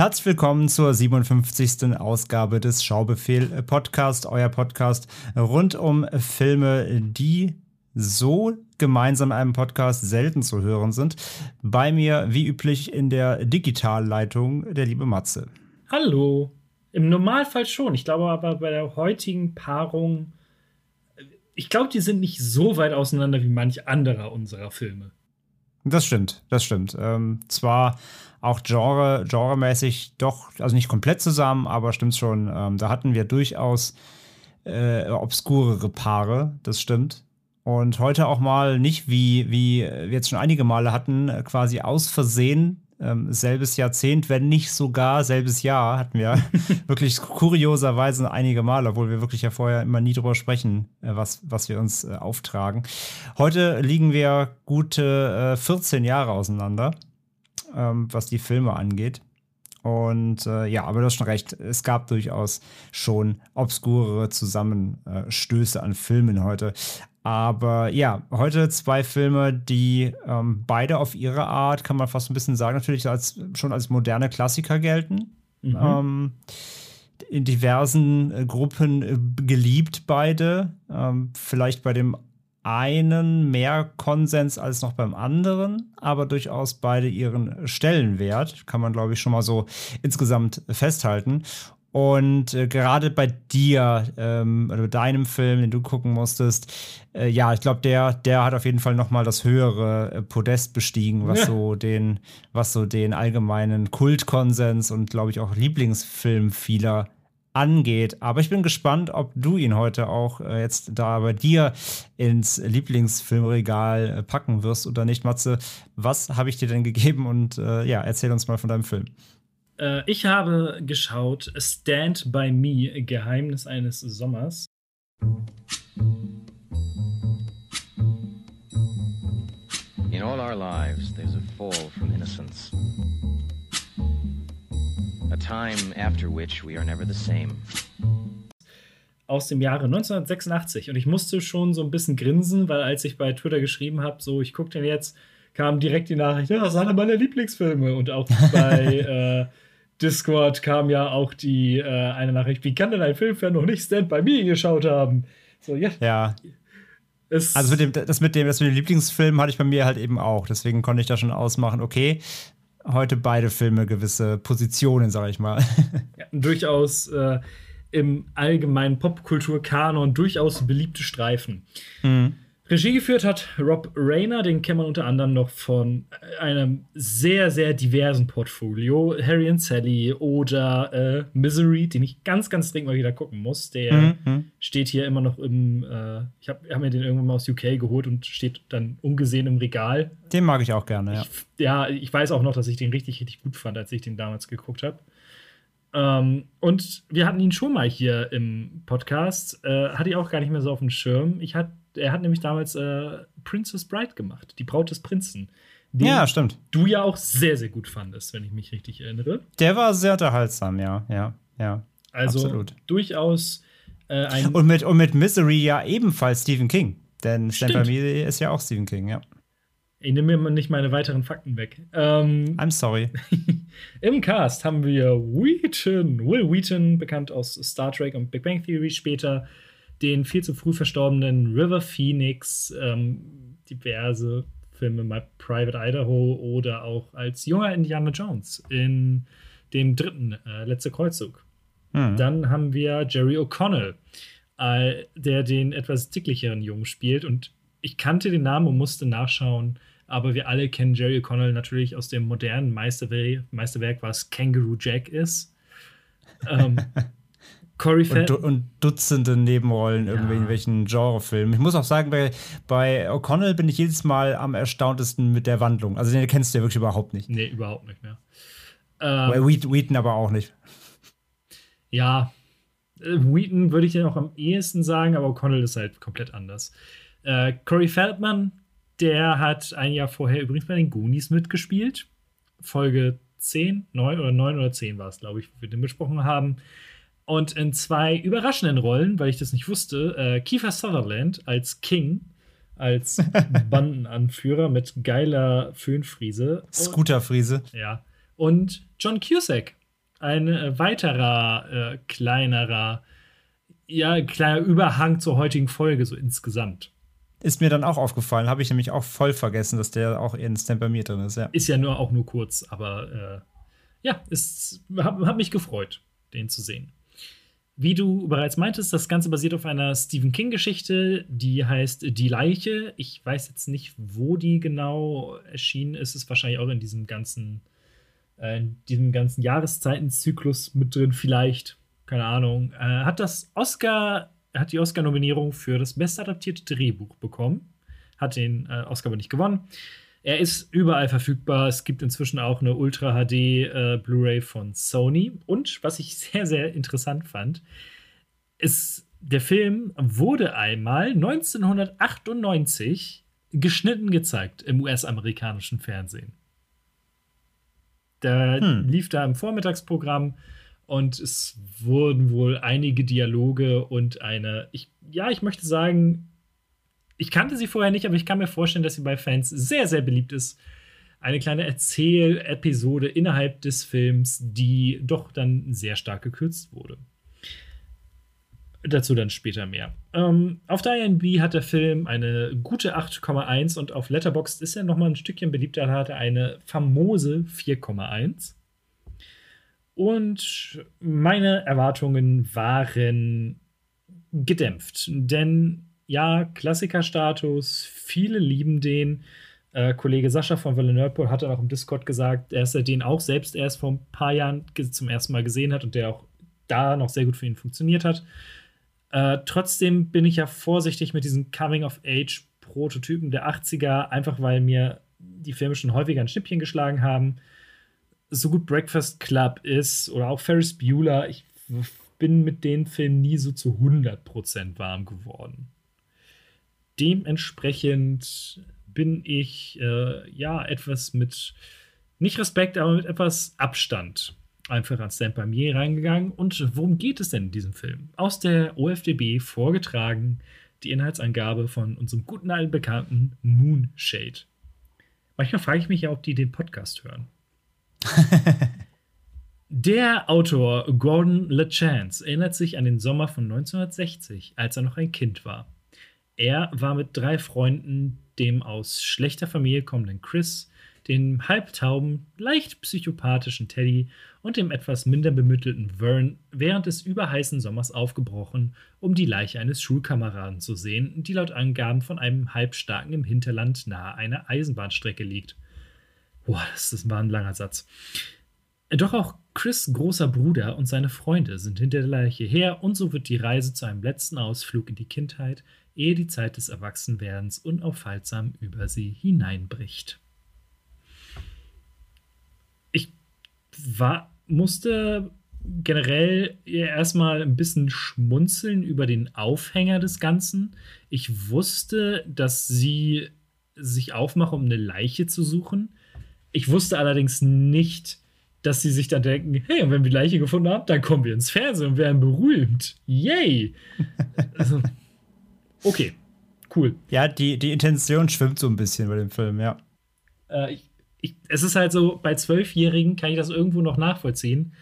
Herzlich willkommen zur 57. Ausgabe des Schaubefehl Podcast, euer Podcast rund um Filme, die so gemeinsam in einem Podcast selten zu hören sind. Bei mir, wie üblich, in der Digitalleitung der liebe Matze. Hallo. Im Normalfall schon. Ich glaube aber bei der heutigen Paarung, ich glaube, die sind nicht so weit auseinander wie manch anderer unserer Filme. Das stimmt, das stimmt. Ähm, zwar auch Genre, genremäßig doch, also nicht komplett zusammen, aber stimmt schon. Ähm, da hatten wir durchaus äh, obskurere Paare, das stimmt. Und heute auch mal nicht wie, wie wir jetzt schon einige Male hatten, äh, quasi aus Versehen ähm, selbes Jahrzehnt, wenn nicht sogar selbes Jahr, hatten wir wirklich kurioserweise einige Male, obwohl wir wirklich ja vorher immer nie drüber sprechen, äh, was, was wir uns äh, auftragen. Heute liegen wir gute äh, 14 Jahre auseinander ähm, was die Filme angeht. Und äh, ja, aber du hast schon recht, es gab durchaus schon obskurere Zusammenstöße an Filmen heute. Aber ja, heute zwei Filme, die ähm, beide auf ihre Art, kann man fast ein bisschen sagen, natürlich als, schon als moderne Klassiker gelten. Mhm. Ähm, in diversen äh, Gruppen äh, geliebt beide. Ähm, vielleicht bei dem einen mehr Konsens als noch beim anderen, aber durchaus beide ihren Stellenwert, kann man glaube ich schon mal so insgesamt festhalten. Und äh, gerade bei dir, ähm, oder deinem Film, den du gucken musstest, äh, ja, ich glaube, der, der hat auf jeden Fall noch mal das höhere äh, Podest bestiegen, was ja. so den, was so den allgemeinen Kultkonsens und glaube ich auch Lieblingsfilm vieler angeht. Aber ich bin gespannt, ob du ihn heute auch äh, jetzt da bei dir ins Lieblingsfilmregal äh, packen wirst oder nicht. Matze, was habe ich dir denn gegeben? Und äh, ja, erzähl uns mal von deinem Film. Äh, ich habe geschaut Stand by Me, Geheimnis eines Sommers. In all our lives, there's a fall from innocence. A time after which we are never the same. Aus dem Jahre 1986. Und ich musste schon so ein bisschen grinsen, weil als ich bei Twitter geschrieben habe, so ich gucke den jetzt, kam direkt die Nachricht, ja, das ist einer meiner Lieblingsfilme. Und auch bei äh, Discord kam ja auch die äh, eine Nachricht, wie kann denn ein Filmfan noch nicht Stand By Me geschaut haben? So, ja. Ja. also mit dem, das mit dem, das mit dem Lieblingsfilm hatte ich bei mir halt eben auch. Deswegen konnte ich da schon ausmachen, okay, heute beide Filme gewisse Positionen, sag ich mal. Ja, durchaus äh, im allgemeinen Popkulturkanon durchaus beliebte Streifen. Mhm. Regie geführt hat Rob Rayner, den kennt man unter anderem noch von einem sehr, sehr diversen Portfolio. Harry and Sally oder äh, Misery, den ich ganz, ganz dringend mal wieder gucken muss. Der mhm. mhm. steht hier immer noch im. Äh, ich habe hab mir den irgendwann mal aus UK geholt und steht dann ungesehen im Regal. Den mag ich auch gerne, ja. Ich, ja, ich weiß auch noch, dass ich den richtig, richtig gut fand, als ich den damals geguckt habe. Ähm, und wir hatten ihn schon mal hier im Podcast. Äh, hatte ich auch gar nicht mehr so auf dem Schirm. Ich hatte er hat nämlich damals äh, Princess Bride gemacht, die Braut des Prinzen. ja, stimmt. Du ja auch sehr, sehr gut fandest, wenn ich mich richtig erinnere. Der war sehr unterhaltsam, ja, ja, ja. Also absolut. durchaus äh, ein. Und mit, und mit Misery ja ebenfalls Stephen King. Denn By Me ist ja auch Stephen King, ja. Ich nehme mir nicht meine weiteren Fakten weg. Ähm, I'm sorry. Im Cast haben wir Wheaton, Will Wheaton, bekannt aus Star Trek und Big Bang Theory später den viel zu früh verstorbenen River Phoenix, ähm, diverse Filme, mal Private Idaho oder auch als junger Indiana Jones in dem dritten äh, Letzte Kreuzzug. Mhm. Dann haben wir Jerry O'Connell, äh, der den etwas dicklicheren Jungen spielt. Und ich kannte den Namen und musste nachschauen, aber wir alle kennen Jerry O'Connell natürlich aus dem modernen Meisterwerk, Meisterwerk was Kangaroo Jack ist. Ähm, Corey und, und, Dutzende Nebenrollen ja. irgendwie in welchen Genrefilmen. Ich muss auch sagen, bei, bei O'Connell bin ich jedes Mal am erstauntesten mit der Wandlung. Also den kennst du ja wirklich überhaupt nicht. Nee, überhaupt nicht mehr. Ähm, Wheaton aber auch nicht. Ja, äh, Wheaton würde ich ja noch am ehesten sagen, aber O'Connell ist halt komplett anders. Äh, Corey Feldman, der hat ein Jahr vorher übrigens bei den Goonies mitgespielt. Folge 10, 9 oder 9 oder 10 war es, glaube ich, wo wir den besprochen haben. Und in zwei überraschenden Rollen, weil ich das nicht wusste, äh, Kiefer Sutherland als King, als Bandenanführer mit geiler Föhnfriese. Scooterfriese. Ja. Und John Cusack, ein äh, weiterer äh, kleinerer, ja, kleiner Überhang zur heutigen Folge, so insgesamt. Ist mir dann auch aufgefallen, habe ich nämlich auch voll vergessen, dass der auch instant bei mir drin ist, ja. Ist ja nur auch nur kurz, aber äh, ja, ist, hat, hat mich gefreut, den zu sehen. Wie du bereits meintest, das Ganze basiert auf einer Stephen King-Geschichte, die heißt Die Leiche. Ich weiß jetzt nicht, wo die genau erschienen ist. Es ist wahrscheinlich auch in diesem ganzen, äh, in diesem ganzen Jahreszeitenzyklus mit drin, vielleicht. Keine Ahnung. Äh, hat das Oscar hat die Oscar-Nominierung für das bestadaptierte Drehbuch bekommen. Hat den äh, Oscar aber nicht gewonnen. Er ist überall verfügbar. Es gibt inzwischen auch eine Ultra HD äh, Blu-ray von Sony. Und was ich sehr, sehr interessant fand, ist, der Film wurde einmal 1998 geschnitten gezeigt im US-amerikanischen Fernsehen. Der hm. lief da im Vormittagsprogramm und es wurden wohl einige Dialoge und eine, ich, ja, ich möchte sagen, ich kannte sie vorher nicht, aber ich kann mir vorstellen, dass sie bei Fans sehr, sehr beliebt ist. Eine kleine Erzählepisode innerhalb des Films, die doch dann sehr stark gekürzt wurde. Dazu dann später mehr. Ähm, auf der INB hat der Film eine gute 8,1 und auf Letterboxd ist er noch mal ein Stückchen beliebter, hat er eine famose 4,1. Und meine Erwartungen waren gedämpft. Denn ja, Klassikerstatus, viele lieben den. Äh, Kollege Sascha von Nerdpool hat dann auch im Discord gesagt, dass er den auch selbst erst vor ein paar Jahren zum ersten Mal gesehen hat und der auch da noch sehr gut für ihn funktioniert hat. Äh, trotzdem bin ich ja vorsichtig mit diesen Coming-of-Age-Prototypen der 80er, einfach weil mir die Filme schon häufiger ein Schnippchen geschlagen haben so gut Breakfast Club ist oder auch Ferris Bueller, ich bin mit den Filmen nie so zu 100% warm geworden. Dementsprechend bin ich äh, ja etwas mit, nicht Respekt, aber mit etwas Abstand einfach an Stand By Me reingegangen. Und worum geht es denn in diesem Film? Aus der OFDB vorgetragen die Inhaltsangabe von unserem guten alten Bekannten Moonshade. Manchmal frage ich mich ja, ob die den Podcast hören. Der Autor Gordon LeChance erinnert sich an den Sommer von 1960, als er noch ein Kind war. Er war mit drei Freunden, dem aus schlechter Familie kommenden Chris, dem halbtauben, leicht psychopathischen Teddy und dem etwas minder bemittelten Vern während des überheißen Sommers aufgebrochen, um die Leiche eines Schulkameraden zu sehen, die laut Angaben von einem Halbstarken im Hinterland nahe einer Eisenbahnstrecke liegt. Boah, das war ein langer Satz. Doch auch Chris' großer Bruder und seine Freunde sind hinter der Leiche her und so wird die Reise zu einem letzten Ausflug in die Kindheit, ehe die Zeit des Erwachsenwerdens unaufhaltsam über sie hineinbricht. Ich war, musste generell erstmal ein bisschen schmunzeln über den Aufhänger des Ganzen. Ich wusste, dass sie sich aufmachen, um eine Leiche zu suchen. Ich wusste allerdings nicht, dass sie sich dann denken, hey, und wenn wir die Leiche gefunden haben, dann kommen wir ins Fernsehen und werden berühmt. Yay! also, okay, cool. Ja, die, die Intention schwimmt so ein bisschen bei dem Film, ja. Äh, ich, ich, es ist halt so, bei Zwölfjährigen kann ich das irgendwo noch nachvollziehen,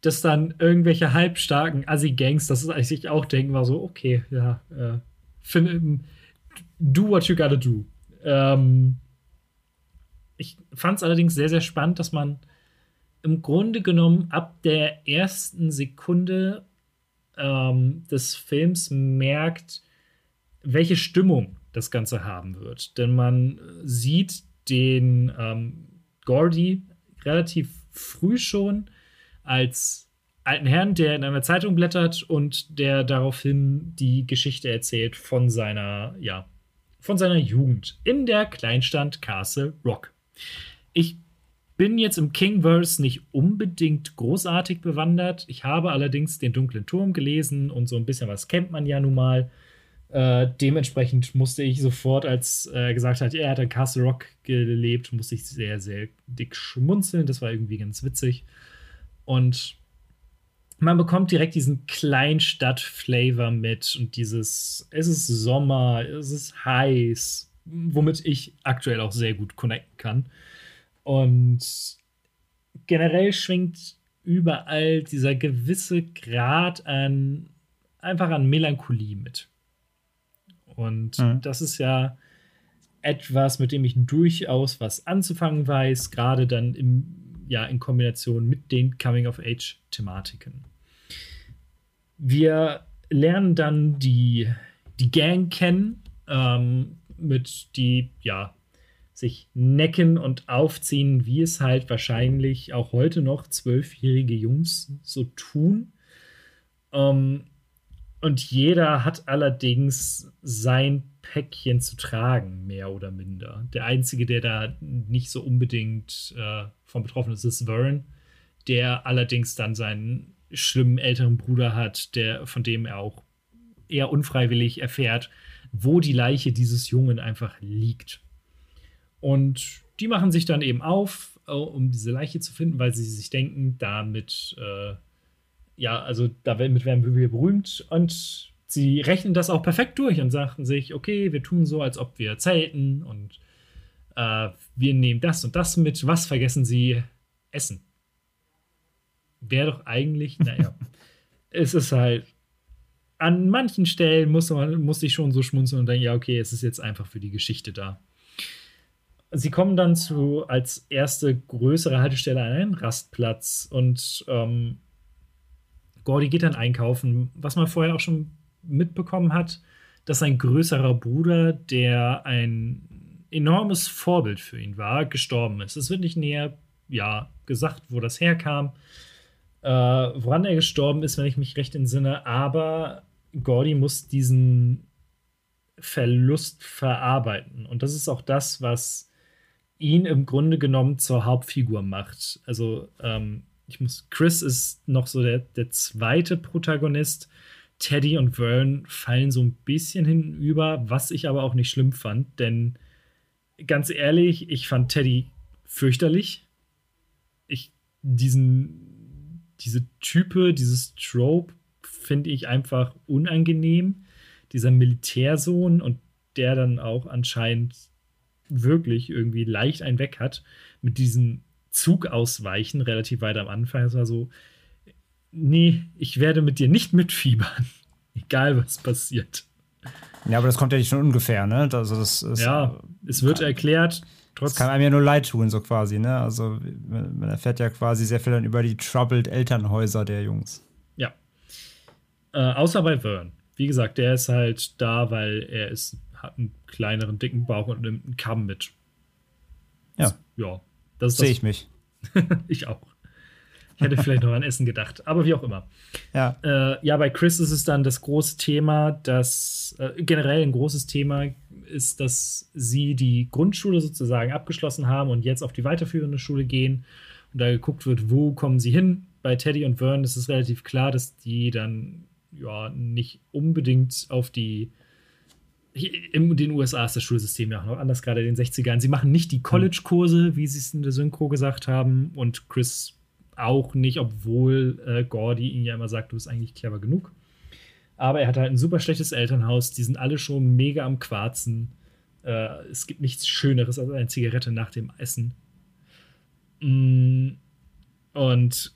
dass dann irgendwelche halbstarken Assi-Gangs, das ist eigentlich auch denken, war so, okay, ja, äh, find, do what you gotta do. Ähm, ich fand es allerdings sehr, sehr spannend, dass man im Grunde genommen ab der ersten Sekunde ähm, des Films merkt, welche Stimmung das Ganze haben wird. Denn man sieht den ähm, Gordy relativ früh schon als alten Herrn, der in einer Zeitung blättert und der daraufhin die Geschichte erzählt von seiner, ja, von seiner Jugend in der Kleinstadt Castle Rock. Ich bin jetzt im Kingverse nicht unbedingt großartig bewandert. Ich habe allerdings den dunklen Turm gelesen und so ein bisschen was kennt man ja nun mal. Äh, dementsprechend musste ich sofort, als er äh, gesagt hat, er hat in Castle Rock gelebt, musste ich sehr, sehr dick schmunzeln. Das war irgendwie ganz witzig. Und man bekommt direkt diesen Kleinstadt-Flavor mit und dieses, es ist Sommer, es ist heiß, womit ich aktuell auch sehr gut connecten kann. Und generell schwingt überall dieser gewisse Grad an einfach an Melancholie mit. Und mhm. das ist ja etwas, mit dem ich durchaus was anzufangen weiß, gerade dann im, ja, in Kombination mit den Coming-of-Age-Thematiken. Wir lernen dann die, die Gang kennen, ähm, mit die, ja, sich necken und aufziehen, wie es halt wahrscheinlich auch heute noch zwölfjährige Jungs so tun. Ähm, und jeder hat allerdings sein Päckchen zu tragen, mehr oder minder. Der Einzige, der da nicht so unbedingt äh, von betroffen ist, ist Vern, der allerdings dann seinen schlimmen älteren Bruder hat, der, von dem er auch eher unfreiwillig erfährt, wo die Leiche dieses Jungen einfach liegt. Und die machen sich dann eben auf, um diese Leiche zu finden, weil sie sich denken, damit äh, ja, also damit werden wir berühmt und sie rechnen das auch perfekt durch und sagten sich, okay, wir tun so, als ob wir zelten und äh, wir nehmen das und das mit. Was vergessen sie? Essen. Wäre doch eigentlich, naja, es ist halt, an manchen Stellen muss man muss ich schon so schmunzeln und denken, ja, okay, es ist jetzt einfach für die Geschichte da. Sie kommen dann zu als erste größere Haltestelle an einen Rastplatz und ähm, Gordy geht dann einkaufen, was man vorher auch schon mitbekommen hat, dass sein größerer Bruder, der ein enormes Vorbild für ihn war, gestorben ist. Es wird nicht näher ja, gesagt, wo das herkam, äh, woran er gestorben ist, wenn ich mich recht entsinne, aber Gordy muss diesen Verlust verarbeiten. Und das ist auch das, was ihn im Grunde genommen zur Hauptfigur macht. Also ähm, ich muss, Chris ist noch so der, der zweite Protagonist. Teddy und Vern fallen so ein bisschen hinüber, was ich aber auch nicht schlimm fand, denn ganz ehrlich, ich fand Teddy fürchterlich. Ich, diesen, diese Type, dieses Trope finde ich einfach unangenehm. Dieser Militärsohn und der dann auch anscheinend wirklich irgendwie leicht einen weg hat mit diesem Zug ausweichen, relativ weit am Anfang. Es war so, nee, ich werde mit dir nicht mitfiebern, egal was passiert. Ja, aber das kommt ja nicht von ungefähr, ne? Also das ist, ja, es wird kann, erklärt. Trotz das kann einem ja nur leid tun, so quasi, ne? Also man erfährt ja quasi sehr viel dann über die troubled Elternhäuser der Jungs. Äh, außer bei Vern. Wie gesagt, der ist halt da, weil er ist, hat einen kleineren, dicken Bauch und nimmt einen Kamm mit. Ja. Ja, das sehe ich mich. ich auch. Ich hätte vielleicht noch an Essen gedacht, aber wie auch immer. Ja. Äh, ja, bei Chris ist es dann das große Thema, dass äh, generell ein großes Thema ist, dass sie die Grundschule sozusagen abgeschlossen haben und jetzt auf die weiterführende Schule gehen und da geguckt wird, wo kommen sie hin. Bei Teddy und Vern ist es relativ klar, dass die dann ja nicht unbedingt auf die in den USA ist das Schulsystem ja auch noch anders, gerade in den 60ern. Sie machen nicht die College-Kurse, wie sie es in der Synchro gesagt haben, und Chris auch nicht, obwohl äh, Gordy ihn ja immer sagt, du bist eigentlich clever genug. Aber er hat halt ein super schlechtes Elternhaus, die sind alle schon mega am Quarzen. Äh, es gibt nichts Schöneres als eine Zigarette nach dem Essen. Mm, und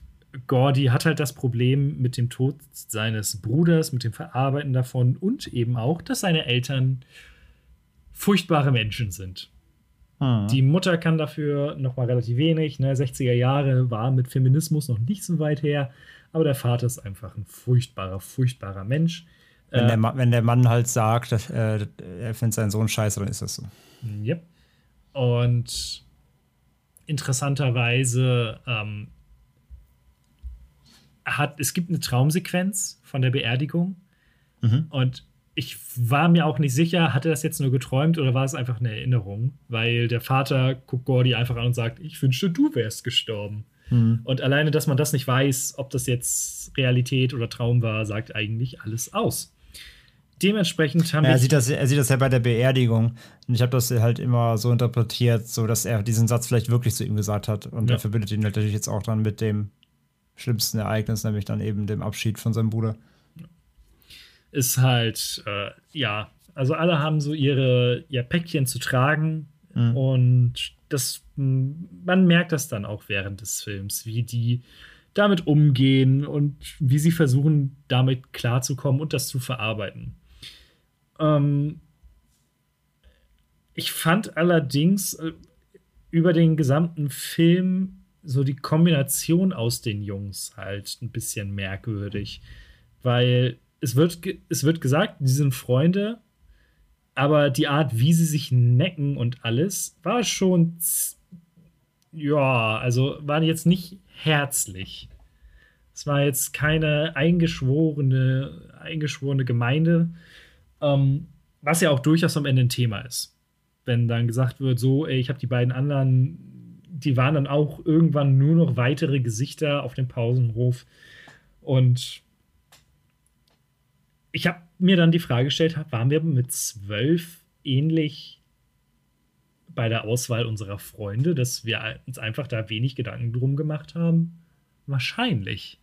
Gordy hat halt das Problem mit dem Tod seines Bruders, mit dem Verarbeiten davon und eben auch, dass seine Eltern furchtbare Menschen sind. Hm. Die Mutter kann dafür noch mal relativ wenig. Ne? 60er Jahre war mit Feminismus noch nicht so weit her, aber der Vater ist einfach ein furchtbarer, furchtbarer Mensch. Wenn, äh, der, wenn der Mann halt sagt, dass, äh, er findet seinen Sohn scheiße, dann ist das so. Yep. Und interessanterweise ähm, hat, es gibt eine Traumsequenz von der Beerdigung. Mhm. Und ich war mir auch nicht sicher, hat er das jetzt nur geträumt oder war es einfach eine Erinnerung? Weil der Vater guckt Gordy einfach an und sagt, ich wünschte, du wärst gestorben. Mhm. Und alleine, dass man das nicht weiß, ob das jetzt Realität oder Traum war, sagt eigentlich alles aus. Dementsprechend haben ja, wir. Er sieht, das, er sieht das ja bei der Beerdigung. Und ich habe das halt immer so interpretiert, so dass er diesen Satz vielleicht wirklich zu ihm gesagt hat. Und ja. er verbindet ihn natürlich jetzt auch dann mit dem schlimmsten Ereignis, nämlich dann eben dem Abschied von seinem Bruder. Ist halt, äh, ja, also alle haben so ihre ihr Päckchen zu tragen mhm. und das, man merkt das dann auch während des Films, wie die damit umgehen und wie sie versuchen, damit klarzukommen und das zu verarbeiten. Ähm, ich fand allerdings äh, über den gesamten Film so die Kombination aus den Jungs halt ein bisschen merkwürdig, weil es wird, es wird gesagt, die sind Freunde, aber die Art, wie sie sich necken und alles, war schon, ja, also war jetzt nicht herzlich. Es war jetzt keine eingeschworene, eingeschworene Gemeinde, ähm, was ja auch durchaus am Ende ein Thema ist. Wenn dann gesagt wird, so, ey, ich habe die beiden anderen, die waren dann auch irgendwann nur noch weitere Gesichter auf dem Pausenhof. Und ich habe mir dann die Frage gestellt, waren wir mit zwölf ähnlich bei der Auswahl unserer Freunde, dass wir uns einfach da wenig Gedanken drum gemacht haben? Wahrscheinlich.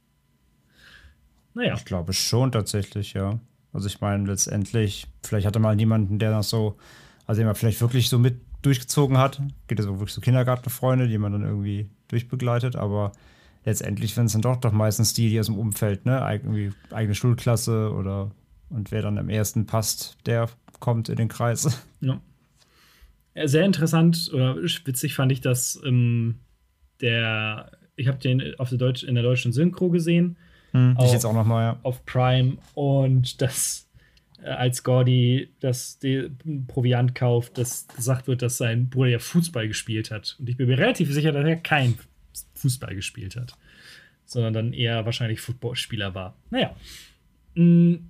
Naja. Ich glaube schon tatsächlich, ja. Also ich meine, letztendlich, vielleicht hatte mal niemanden, der das so, also den vielleicht wirklich so mit durchgezogen hat. Geht es so wirklich so Kindergartenfreunde, die man dann irgendwie durchbegleitet, aber letztendlich sind es dann doch doch meistens die, die aus dem Umfeld, ne, irgendwie eigene Schulklasse oder und wer dann am ersten passt, der kommt in den Kreis. Ja. Sehr interessant oder witzig fand ich, dass ähm, der, ich habe den auf der Deutsch, in der deutschen Synchro gesehen. Hm, auf, ich jetzt auch noch mal, ja. Auf Prime und das als Gordy das Proviant kauft, dass gesagt wird, dass sein Bruder ja Fußball gespielt hat. Und ich bin mir relativ sicher, dass er kein Fußball gespielt hat, sondern dann eher wahrscheinlich Footballspieler war. Naja. Mhm.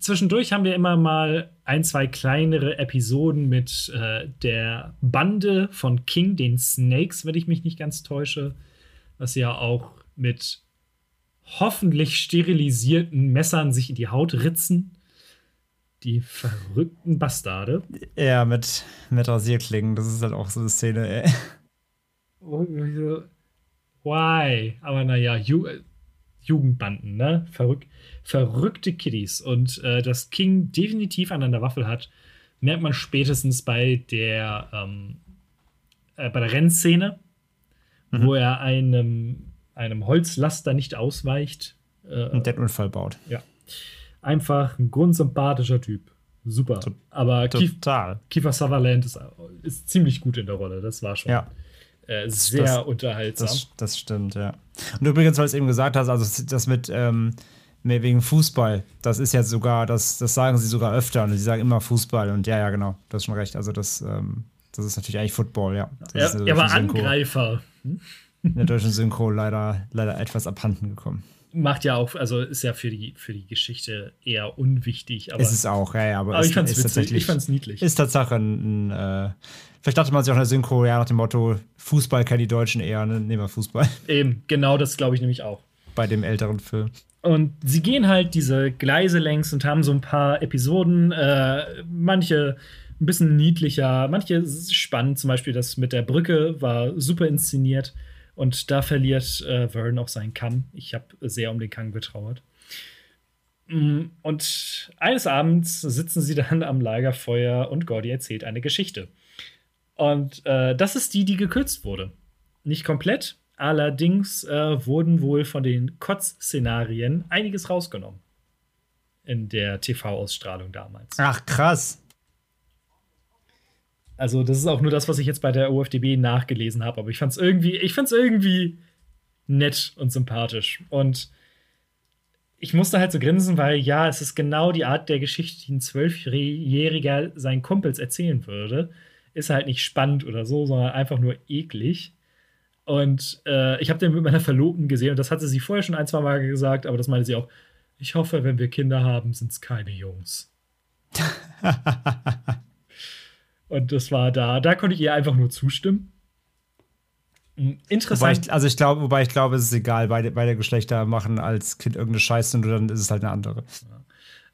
Zwischendurch haben wir immer mal ein, zwei kleinere Episoden mit äh, der Bande von King, den Snakes, wenn ich mich nicht ganz täusche, was ja auch mit hoffentlich sterilisierten Messern sich in die Haut ritzen. Die verrückten Bastarde. Ja, mit, mit Rasierklingen. Das ist halt auch so eine Szene, ey. Why? Aber naja, Ju Jugendbanden, ne? Verrück verrückte Kiddies. Und äh, dass King definitiv an einer Waffel hat, merkt man spätestens bei der, ähm, äh, bei der Rennszene, mhm. wo er einem, einem Holzlaster nicht ausweicht. Äh, Und den Unfall baut. Ja. Einfach ein grundsympathischer Typ. Super. Aber Total. Kiefer Sutherland ist, ist ziemlich gut in der Rolle. Das war schon. Ja äh, sehr das, unterhaltsam. Das, das, stimmt, ja. Und übrigens, weil du es eben gesagt hast, also das mit ähm, wegen Fußball, das ist jetzt sogar, das, das sagen sie sogar öfter und sie sagen immer Fußball und ja, ja, genau, das ist schon recht. Also das, ähm, das ist natürlich eigentlich Football, ja. Das ja, er war Angreifer. Hm? In der deutschen Synchro leider, leider etwas abhanden gekommen macht ja auch, also ist ja für die, für die Geschichte eher unwichtig. Aber, ist es auch, ja, ja. Aber, aber ich fand es tatsächlich. Ich fand's niedlich. Ist Tatsache ein, ein äh, vielleicht dachte man sich auch in der Synchro, ja, nach dem Motto, Fußball kennen die Deutschen eher, ne? nehmen wir Fußball. Eben, genau das glaube ich nämlich auch. Bei dem älteren Film. Und sie gehen halt diese Gleise längs und haben so ein paar Episoden, äh, manche ein bisschen niedlicher, manche spannend, zum Beispiel das mit der Brücke war super inszeniert. Und da verliert äh, Vern auch seinen Kamm. Ich habe sehr um den Kamm getrauert. Mm, und eines Abends sitzen sie dann am Lagerfeuer und Gordy erzählt eine Geschichte. Und äh, das ist die, die gekürzt wurde. Nicht komplett, allerdings äh, wurden wohl von den Kotz-Szenarien einiges rausgenommen. In der TV-Ausstrahlung damals. Ach, krass. Also, das ist auch nur das, was ich jetzt bei der OFDB nachgelesen habe. Aber ich fand es irgendwie, ich fand's irgendwie nett und sympathisch. Und ich musste halt so grinsen, weil ja, es ist genau die Art der Geschichte, die ein Zwölfjähriger seinen Kumpels erzählen würde. Ist halt nicht spannend oder so, sondern einfach nur eklig. Und äh, ich habe den mit meiner Verlobten gesehen und das hatte sie vorher schon ein, zwei Mal gesagt, aber das meinte sie auch. Ich hoffe, wenn wir Kinder haben, sind es keine Jungs. und das war da, da konnte ich ihr einfach nur zustimmen. Hm, interessant. Ich, also ich glaube, wobei ich glaube, es ist egal, beide, beide Geschlechter machen als Kind irgendeine Scheiße und dann ist es halt eine andere. Ja.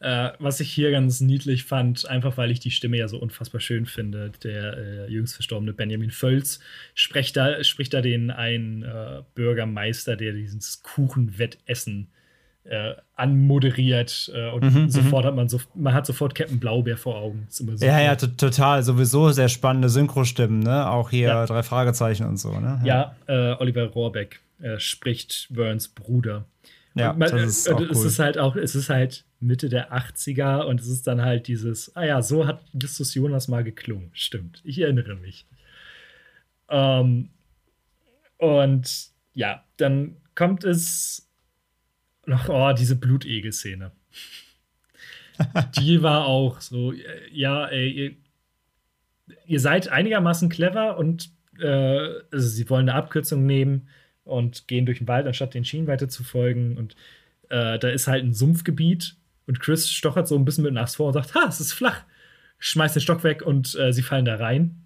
Äh, was ich hier ganz niedlich fand, einfach weil ich die Stimme ja so unfassbar schön finde, der äh, jüngst verstorbene Benjamin Völz spricht da, spricht da den einen äh, Bürgermeister, der dieses Kuchenwettessen äh, anmoderiert äh, und mhm, sofort mhm. hat man so, man hat sofort Captain Blaubeer vor Augen. So ja, ja, total. Sowieso sehr spannende Synchrostimmen, ne? Auch hier ja. drei Fragezeichen und so, ne? Ja, ja äh, Oliver Rohrbeck spricht Verns Bruder. Ja, man, das ist auch cool. es ist halt auch, es ist halt Mitte der 80er und es ist dann halt dieses, ah ja, so hat Justus Jonas mal geklungen. Stimmt, ich erinnere mich. Ähm, und ja, dann kommt es noch, oh, diese Blutegel-Szene. Die war auch so, ja, ey, ihr, ihr seid einigermaßen clever und äh, also sie wollen eine Abkürzung nehmen und gehen durch den Wald, anstatt den Schienen weiter zu folgen. Und äh, da ist halt ein Sumpfgebiet und Chris stochert so ein bisschen mit Nass vor und sagt, ha, es ist flach. Schmeißt den Stock weg und äh, sie fallen da rein.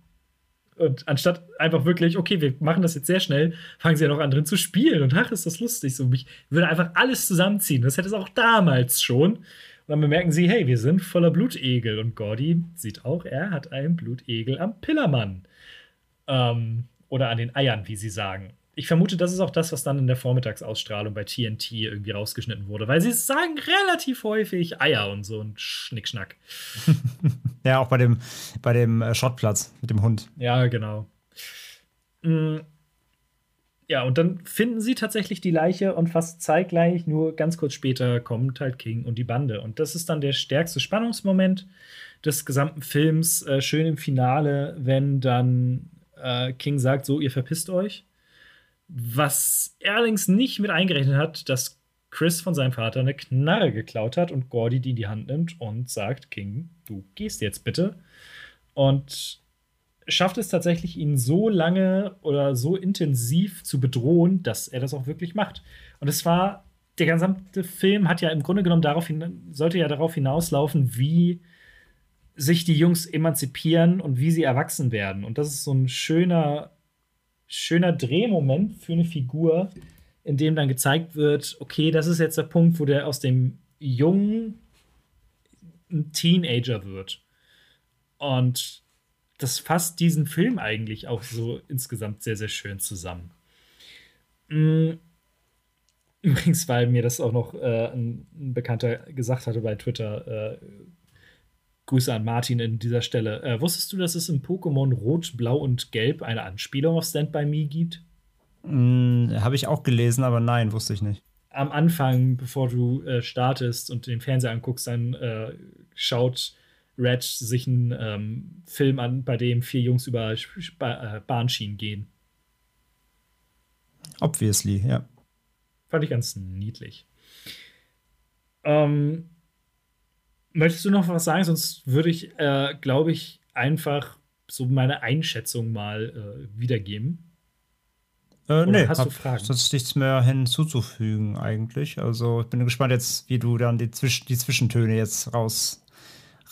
Und anstatt einfach wirklich, okay, wir machen das jetzt sehr schnell, fangen sie ja noch an drin zu spielen. Und ach, ist das lustig. So, mich würde einfach alles zusammenziehen. Das hätte es auch damals schon. Und dann bemerken sie, hey, wir sind voller Blutegel. Und Gordy sieht auch, er hat einen Blutegel am Pillermann. Ähm, oder an den Eiern, wie sie sagen ich vermute, das ist auch das, was dann in der Vormittagsausstrahlung bei TNT irgendwie rausgeschnitten wurde, weil sie sagen relativ häufig Eier und so und Schnickschnack. ja, auch bei dem, bei dem äh, Schrottplatz mit dem Hund. Ja, genau. Mm. Ja, und dann finden sie tatsächlich die Leiche und fast zeitgleich, nur ganz kurz später, kommt halt King und die Bande. Und das ist dann der stärkste Spannungsmoment des gesamten Films. Äh, schön im Finale, wenn dann äh, King sagt: So, ihr verpisst euch was er allerdings nicht mit eingerechnet hat, dass Chris von seinem Vater eine Knarre geklaut hat und Gordy die in die Hand nimmt und sagt: King, du gehst jetzt bitte. Und schafft es tatsächlich, ihn so lange oder so intensiv zu bedrohen, dass er das auch wirklich macht. Und es war, der gesamte Film hat ja im Grunde genommen darauf hin, sollte ja darauf hinauslaufen, wie sich die Jungs emanzipieren und wie sie erwachsen werden. Und das ist so ein schöner schöner Drehmoment für eine Figur, in dem dann gezeigt wird, okay, das ist jetzt der Punkt, wo der aus dem Jungen ein Teenager wird. Und das fasst diesen Film eigentlich auch so insgesamt sehr, sehr schön zusammen. Mm. Übrigens, weil mir das auch noch äh, ein, Bekannter gesagt hatte bei Twitter, äh, Grüße an Martin in dieser Stelle. Äh, wusstest du, dass es in Pokémon Rot, Blau und Gelb eine Anspielung auf Stand By Me gibt? Mm, Habe ich auch gelesen, aber nein, wusste ich nicht. Am Anfang, bevor du äh, startest und den Fernseher anguckst, dann äh, schaut Red sich einen ähm, Film an, bei dem vier Jungs über äh, Bahnschienen gehen. Obviously, ja. Fand ich ganz niedlich. Ähm, Möchtest du noch was sagen? Sonst würde ich, äh, glaube ich, einfach so meine Einschätzung mal äh, wiedergeben. Äh, nee, hast du Fragen? Sonst nichts mehr hinzuzufügen eigentlich. Also ich bin gespannt jetzt, wie du dann die, Zwisch die Zwischentöne jetzt raus,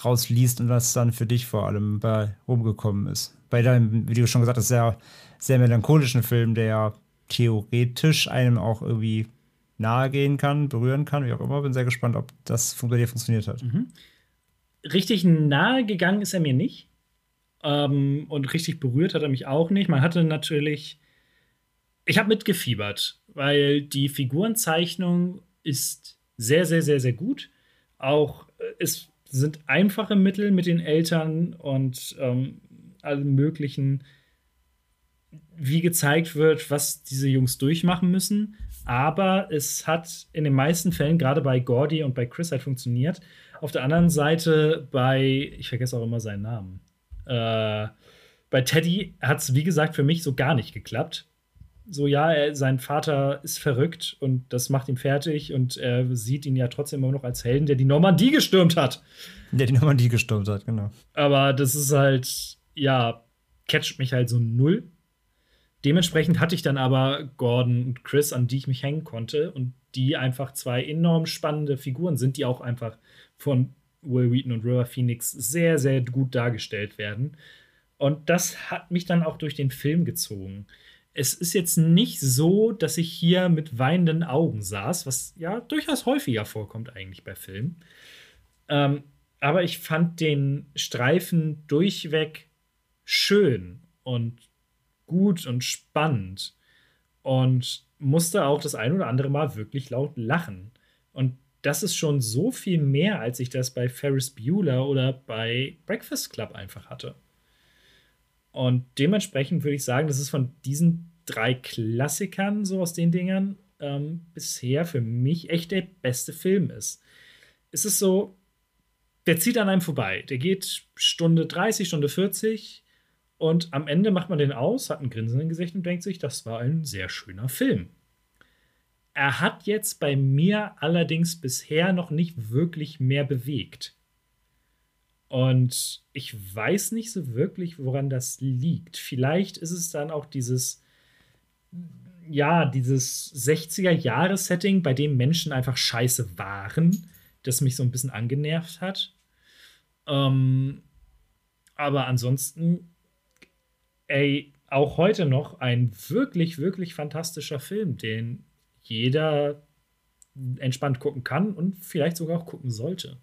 rausliest und was dann für dich vor allem bei rumgekommen ist. Bei deinem, wie du schon gesagt hast, sehr, sehr melancholischen Film, der theoretisch einem auch irgendwie nahe gehen kann, berühren kann, wie auch immer. Bin sehr gespannt, ob das bei dir funktioniert hat. Mhm. Richtig nahe gegangen ist er mir nicht. Ähm, und richtig berührt hat er mich auch nicht. Man hatte natürlich. Ich habe mitgefiebert, weil die Figurenzeichnung ist sehr, sehr, sehr, sehr gut. Auch äh, es sind einfache Mittel mit den Eltern und ähm, allen möglichen, wie gezeigt wird, was diese Jungs durchmachen müssen aber es hat in den meisten Fällen, gerade bei Gordy und bei Chris, halt funktioniert. Auf der anderen Seite bei, ich vergesse auch immer seinen Namen, äh, bei Teddy hat es, wie gesagt, für mich so gar nicht geklappt. So, ja, er, sein Vater ist verrückt und das macht ihn fertig und er sieht ihn ja trotzdem immer noch als Helden, der die Normandie gestürmt hat. Der die Normandie gestürmt hat, genau. Aber das ist halt, ja, catcht mich halt so null. Dementsprechend hatte ich dann aber Gordon und Chris, an die ich mich hängen konnte und die einfach zwei enorm spannende Figuren sind, die auch einfach von Will Wheaton und River Phoenix sehr, sehr gut dargestellt werden. Und das hat mich dann auch durch den Film gezogen. Es ist jetzt nicht so, dass ich hier mit weinenden Augen saß, was ja durchaus häufiger vorkommt eigentlich bei Filmen. Ähm, aber ich fand den Streifen durchweg schön und gut und spannend und musste auch das ein oder andere Mal wirklich laut lachen. Und das ist schon so viel mehr, als ich das bei Ferris Bueller oder bei Breakfast Club einfach hatte. Und dementsprechend würde ich sagen, das ist von diesen drei Klassikern, so aus den Dingern, ähm, bisher für mich echt der beste Film ist. Es ist so, der zieht an einem vorbei. Der geht Stunde 30, Stunde 40 und am Ende macht man den aus, hat ein Grinsen im Gesicht und denkt sich, das war ein sehr schöner Film. Er hat jetzt bei mir allerdings bisher noch nicht wirklich mehr bewegt. Und ich weiß nicht so wirklich, woran das liegt. Vielleicht ist es dann auch dieses, ja, dieses 60er-Jahres-Setting, bei dem Menschen einfach scheiße waren, das mich so ein bisschen angenervt hat. Ähm, aber ansonsten, ey, auch heute noch ein wirklich, wirklich fantastischer Film, den jeder entspannt gucken kann und vielleicht sogar auch gucken sollte.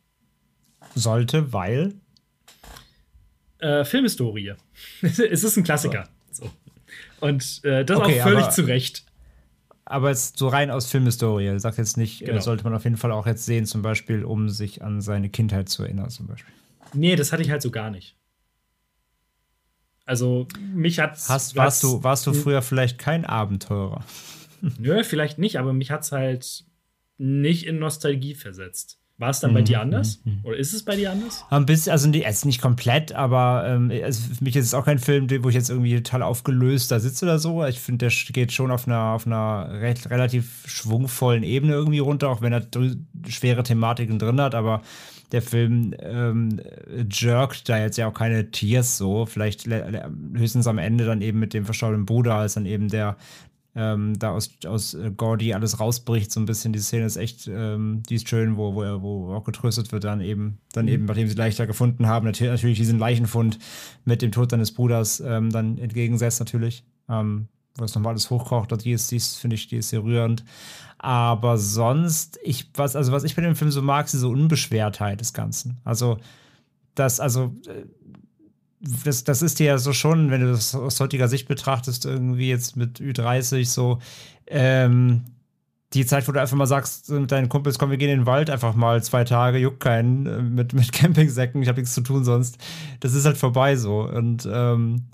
Sollte, weil? Äh, Filmhistorie. es ist ein Klassiker. So. Und äh, das okay, auch völlig aber, zu Recht. Aber jetzt so rein aus Filmhistorie. Du sagst jetzt nicht, äh, genau. sollte man auf jeden Fall auch jetzt sehen, zum Beispiel, um sich an seine Kindheit zu erinnern, zum Beispiel. Nee, das hatte ich halt so gar nicht. Also, mich hat Hast, warst, du, warst du früher vielleicht kein Abenteurer? Nö, vielleicht nicht, aber mich hat es halt nicht in Nostalgie versetzt. War es dann bei mhm. dir anders? Mhm. Oder ist es bei dir anders? Ein bisschen, also es ist nicht komplett, aber ähm, also für mich ist es auch kein Film, wo ich jetzt irgendwie total aufgelöst da sitze oder so. Ich finde, der geht schon auf einer, auf einer recht, relativ schwungvollen Ebene irgendwie runter, auch wenn er schwere Thematiken drin hat, aber der Film ähm, jerkt da jetzt ja auch keine Tiers so. Vielleicht höchstens am Ende dann eben mit dem verstorbenen Bruder, als dann eben der, ähm, da aus, aus äh, Gordy alles rausbricht, so ein bisschen. Die Szene ist echt, ähm, die ist schön, wo, wo, er, wo auch getröstet wird, dann eben, dann mhm. eben, nachdem sie leichter gefunden haben, natürlich diesen Leichenfund mit dem Tod seines Bruders ähm, dann entgegensetzt, natürlich. Ähm, wo es nochmal alles hochkocht, die ist, die ist finde ich, die ist sehr rührend. Aber sonst, ich, was, also was ich bei dem Film so mag, ist diese Unbeschwertheit des Ganzen. Also, das, also, äh, das, das ist dir ja so schon, wenn du das aus heutiger Sicht betrachtest, irgendwie jetzt mit Ü30 so, ähm, die Zeit, wo du einfach mal sagst mit deinen Kumpels, komm, wir gehen in den Wald einfach mal zwei Tage, juckt keinen, äh, mit, mit Campingsäcken, ich habe nichts zu tun sonst. Das ist halt vorbei so. Und ähm,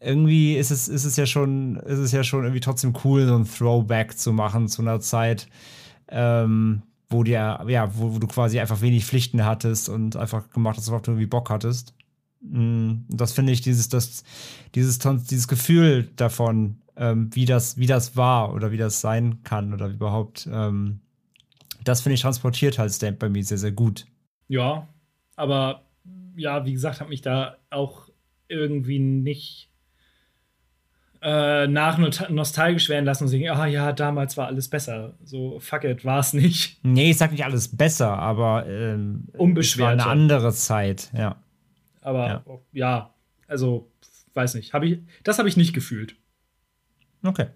irgendwie ist es, ist es ja schon, ist es ja schon irgendwie trotzdem cool, so ein Throwback zu machen zu einer Zeit, ähm, wo dir, ja, wo, wo, du quasi einfach wenig Pflichten hattest und einfach gemacht hast, worauf du irgendwie Bock hattest. Mm, das finde ich, dieses, das, dieses, dieses Gefühl davon, ähm, wie, das, wie das war oder wie das sein kann oder überhaupt, ähm, das finde ich transportiert halt Stamp bei mir sehr, sehr gut. Ja, aber ja, wie gesagt, hat mich da auch irgendwie nicht äh, nach nostalgisch werden lassen und sagen, ah ja, damals war alles besser. So, fuck it, war es nicht. Nee, ich sag nicht alles besser, aber ähm, Unbeschwert. War eine andere Zeit, ja. Aber ja, ja also, weiß nicht. Hab ich, das habe ich nicht gefühlt. Okay.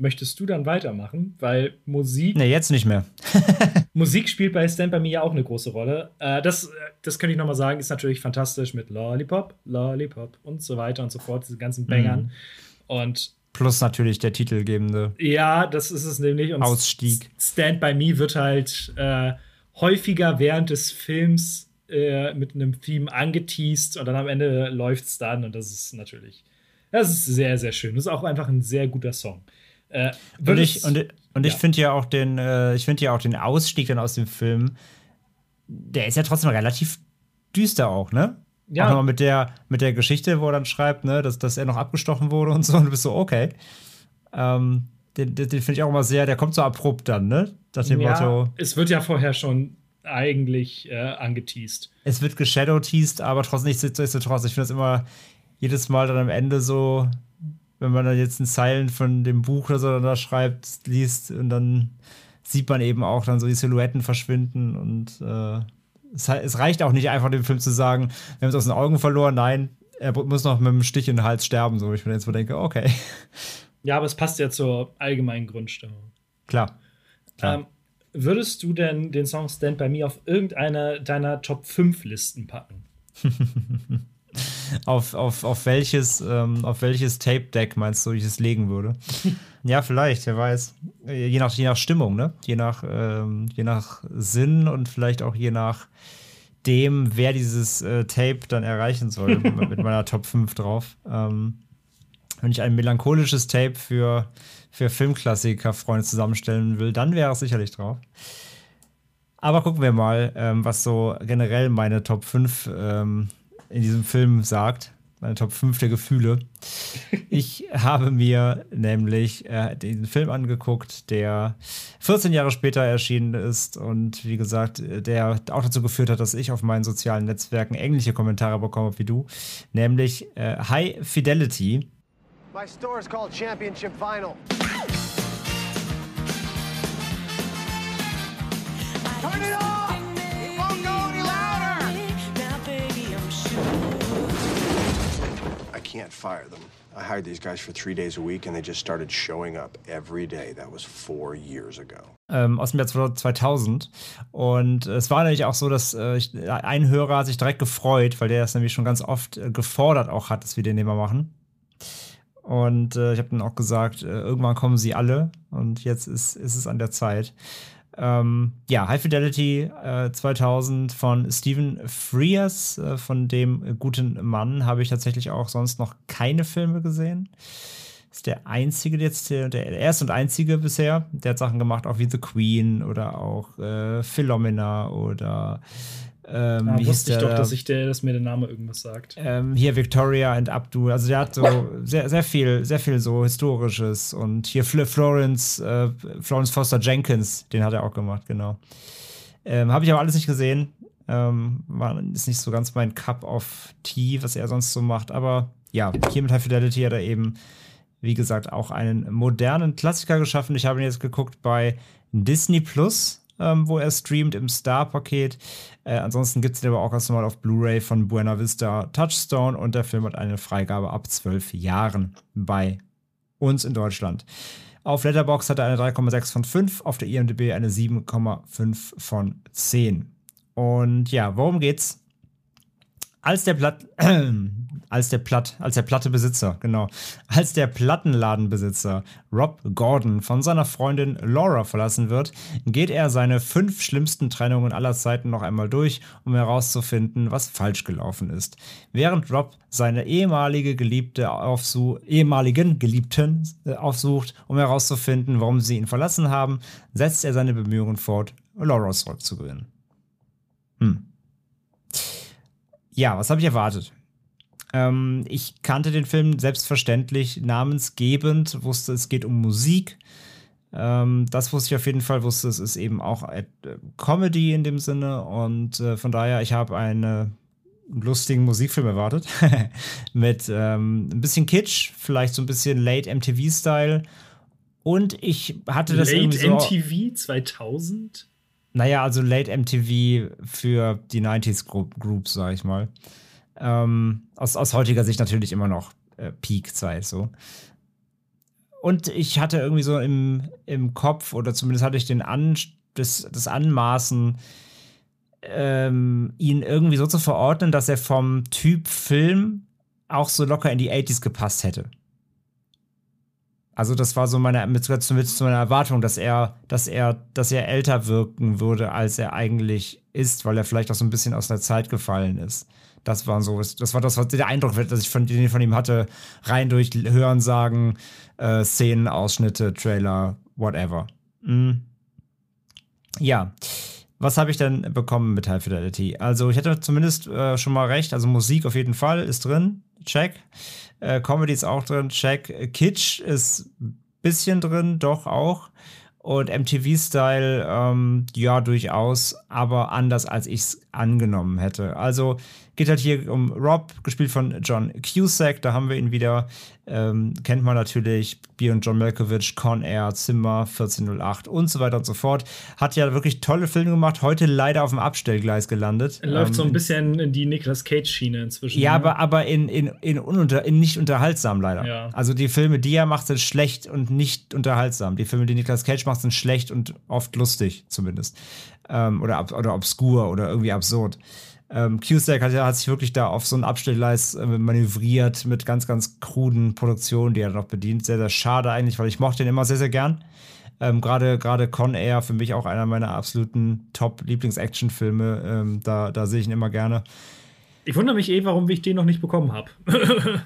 Möchtest du dann weitermachen? Weil Musik. Nee, jetzt nicht mehr. Musik spielt bei Stand bei mir ja auch eine große Rolle. Äh, das, das könnte ich nochmal sagen, ist natürlich fantastisch mit Lollipop, Lollipop und so weiter und so fort, diese ganzen Bangern. Mhm. Und Plus natürlich der titelgebende. Ja, das ist es nämlich. Und Ausstieg. Stand by Me wird halt äh, häufiger während des Films äh, mit einem Theme angeteased und dann am Ende läuft es dann und das ist natürlich, das ist sehr, sehr schön. Das ist auch einfach ein sehr guter Song. Äh, und ich, und, und ich finde ja auch den, äh, ich finde ja auch den Ausstieg dann aus dem Film, der ist ja trotzdem relativ düster auch, ne? Ja. Auch nochmal mit der, mit der Geschichte, wo er dann schreibt, ne, dass, dass er noch abgestochen wurde und so, und du bist so, okay. Ähm, den, den, den finde ich auch immer sehr, der kommt so abrupt dann, ne? Nach dem ja, Motto. Es wird ja vorher schon eigentlich äh, angeteased. Es wird geshadow-teased, aber trotzdem nichtsdestotrotz. Ich finde das immer jedes Mal dann am Ende so, wenn man dann jetzt in Zeilen von dem Buch oder so da schreibt, liest und dann sieht man eben auch dann so die Silhouetten verschwinden und äh, Es, es reicht auch nicht einfach, dem Film zu sagen, wir haben es aus den Augen verloren. Nein, er muss noch mit einem Stich in den Hals sterben, so ich mir jetzt so denke, okay. Ja, aber es passt ja zur allgemeinen Grundstimmung. Klar. Klar. Ähm, würdest du denn den Song Stand By Me auf irgendeine deiner Top 5 Listen packen? auf, auf, auf, welches, ähm, auf welches Tape-Deck meinst du, ich es legen würde? ja, vielleicht, wer weiß. Je nach, je nach Stimmung, ne? Je nach, ähm, je nach Sinn und vielleicht auch je nach dem, wer dieses äh, Tape dann erreichen soll, mit meiner Top 5 drauf. Ähm, wenn ich ein melancholisches Tape für, für Filmklassiker-Freunde zusammenstellen will, dann wäre es sicherlich drauf. Aber gucken wir mal, ähm, was so generell meine Top 5 ähm, in diesem Film sagt. Meine Top 5 der Gefühle. Ich habe mir nämlich äh, den Film angeguckt, der 14 Jahre später erschienen ist und wie gesagt, der auch dazu geführt hat, dass ich auf meinen sozialen Netzwerken ähnliche Kommentare bekomme wie du, nämlich äh, High Fidelity My store is called Championship Vinyl. Can't fire them. I hired these guys for three days a week and they just started showing up every day. That was four years ago. Ähm, aus dem Jahr 2000. Und es war nämlich auch so, dass äh, ich, ein Hörer hat sich direkt gefreut, weil der es nämlich schon ganz oft äh, gefordert auch hat, dass wir den immer machen. Und äh, ich habe dann auch gesagt, äh, irgendwann kommen sie alle und jetzt ist, ist es an der Zeit. Ähm, ja, High Fidelity äh, 2000 von Stephen Frears, äh, von dem guten Mann, habe ich tatsächlich auch sonst noch keine Filme gesehen. Ist der einzige jetzt, der, der erste und einzige bisher. Der hat Sachen gemacht, auch wie The Queen oder auch äh, Philomena oder ähm, ah, wusste ich doch, dass, ich der, dass mir der Name irgendwas sagt. Ähm, hier Victoria and Abdul. Also der hat so sehr, sehr viel, sehr viel so Historisches. Und hier Florence, äh, Florence Foster Jenkins, den hat er auch gemacht, genau. Ähm, Habe ich aber alles nicht gesehen. Ähm, war, ist nicht so ganz mein Cup of Tea, was er sonst so macht. Aber ja, hier mit High Fidelity hat er eben, wie gesagt, auch einen modernen Klassiker geschaffen. Ich habe ihn jetzt geguckt bei Disney Plus ähm, wo er streamt im Star-Paket. Äh, ansonsten gibt es den aber auch erstmal auf Blu-ray von Buena Vista Touchstone und der Film hat eine Freigabe ab zwölf Jahren bei uns in Deutschland. Auf Letterbox hat er eine 3,6 von 5, auf der IMDb eine 7,5 von 10. Und ja, worum geht's? Als der Blatt, als der Platt, als der Plattebesitzer, genau, als der Plattenladenbesitzer Rob Gordon von seiner Freundin Laura verlassen wird, geht er seine fünf schlimmsten Trennungen aller Zeiten noch einmal durch, um herauszufinden, was falsch gelaufen ist. Während Rob seine ehemalige Geliebte aufsucht, ehemaligen Geliebten äh, aufsucht, um herauszufinden, warum sie ihn verlassen haben, setzt er seine Bemühungen fort, Laura zurückzugewinnen. Hm. Ja, was habe ich erwartet? Ähm, ich kannte den Film selbstverständlich namensgebend, wusste, es geht um Musik. Ähm, das wusste ich auf jeden Fall, wusste, es ist eben auch äh, Comedy in dem Sinne und äh, von daher, ich habe einen lustigen Musikfilm erwartet. Mit ähm, ein bisschen Kitsch, vielleicht so ein bisschen Late MTV-Style. Und ich hatte das Late irgendwie so. MTV 2000? Naja, also Late MTV für die 90s Groups, sag ich mal. Ähm, aus, aus heutiger Sicht natürlich immer noch äh, Peak-Zeit so. Und ich hatte irgendwie so im, im Kopf, oder zumindest hatte ich den An, das, das Anmaßen, ähm, ihn irgendwie so zu verordnen, dass er vom Typ Film auch so locker in die 80s gepasst hätte. Also das war so meine mit, mit meiner Erwartung, dass er, dass er, dass er älter wirken würde, als er eigentlich ist, weil er vielleicht auch so ein bisschen aus der Zeit gefallen ist. Das war so, das war das, was der Eindruck, dass ich von, den von ihm hatte, rein durch Hören, Sagen, äh, Szenen, Ausschnitte, Trailer, whatever. Mhm. Ja. Was habe ich denn bekommen mit High Fidelity? Also, ich hatte zumindest äh, schon mal recht. Also, Musik auf jeden Fall ist drin. Check. Äh, Comedy ist auch drin. Check. Kitsch ist ein bisschen drin, doch auch. Und MTV-Style, ähm, ja, durchaus, aber anders als ich es angenommen hätte. Also Geht halt hier um Rob, gespielt von John Cusack. Da haben wir ihn wieder. Ähm, kennt man natürlich. Björn John Malkovich, Con Air, Zimmer, 1408 und so weiter und so fort. Hat ja wirklich tolle Filme gemacht. Heute leider auf dem Abstellgleis gelandet. Er läuft ähm, so ein bisschen in die Nicolas Cage-Schiene inzwischen. Ja, ne? aber, aber in, in, in, ununter, in nicht unterhaltsam leider. Ja. Also die Filme, die er macht, sind schlecht und nicht unterhaltsam. Die Filme, die Nicolas Cage macht, sind schlecht und oft lustig zumindest. Ähm, oder, oder obskur oder irgendwie absurd. Ähm, Cusack hat, hat sich wirklich da auf so ein Abstellgleis äh, manövriert mit ganz, ganz kruden Produktionen, die er noch bedient. Sehr, sehr schade eigentlich, weil ich mochte ihn immer sehr, sehr gern. Ähm, Gerade gerade Con Air für mich auch einer meiner absoluten Top-Lieblings-Action-Filme. Ähm, da, da sehe ich ihn immer gerne. Ich wundere mich eh, warum ich den noch nicht bekommen habe.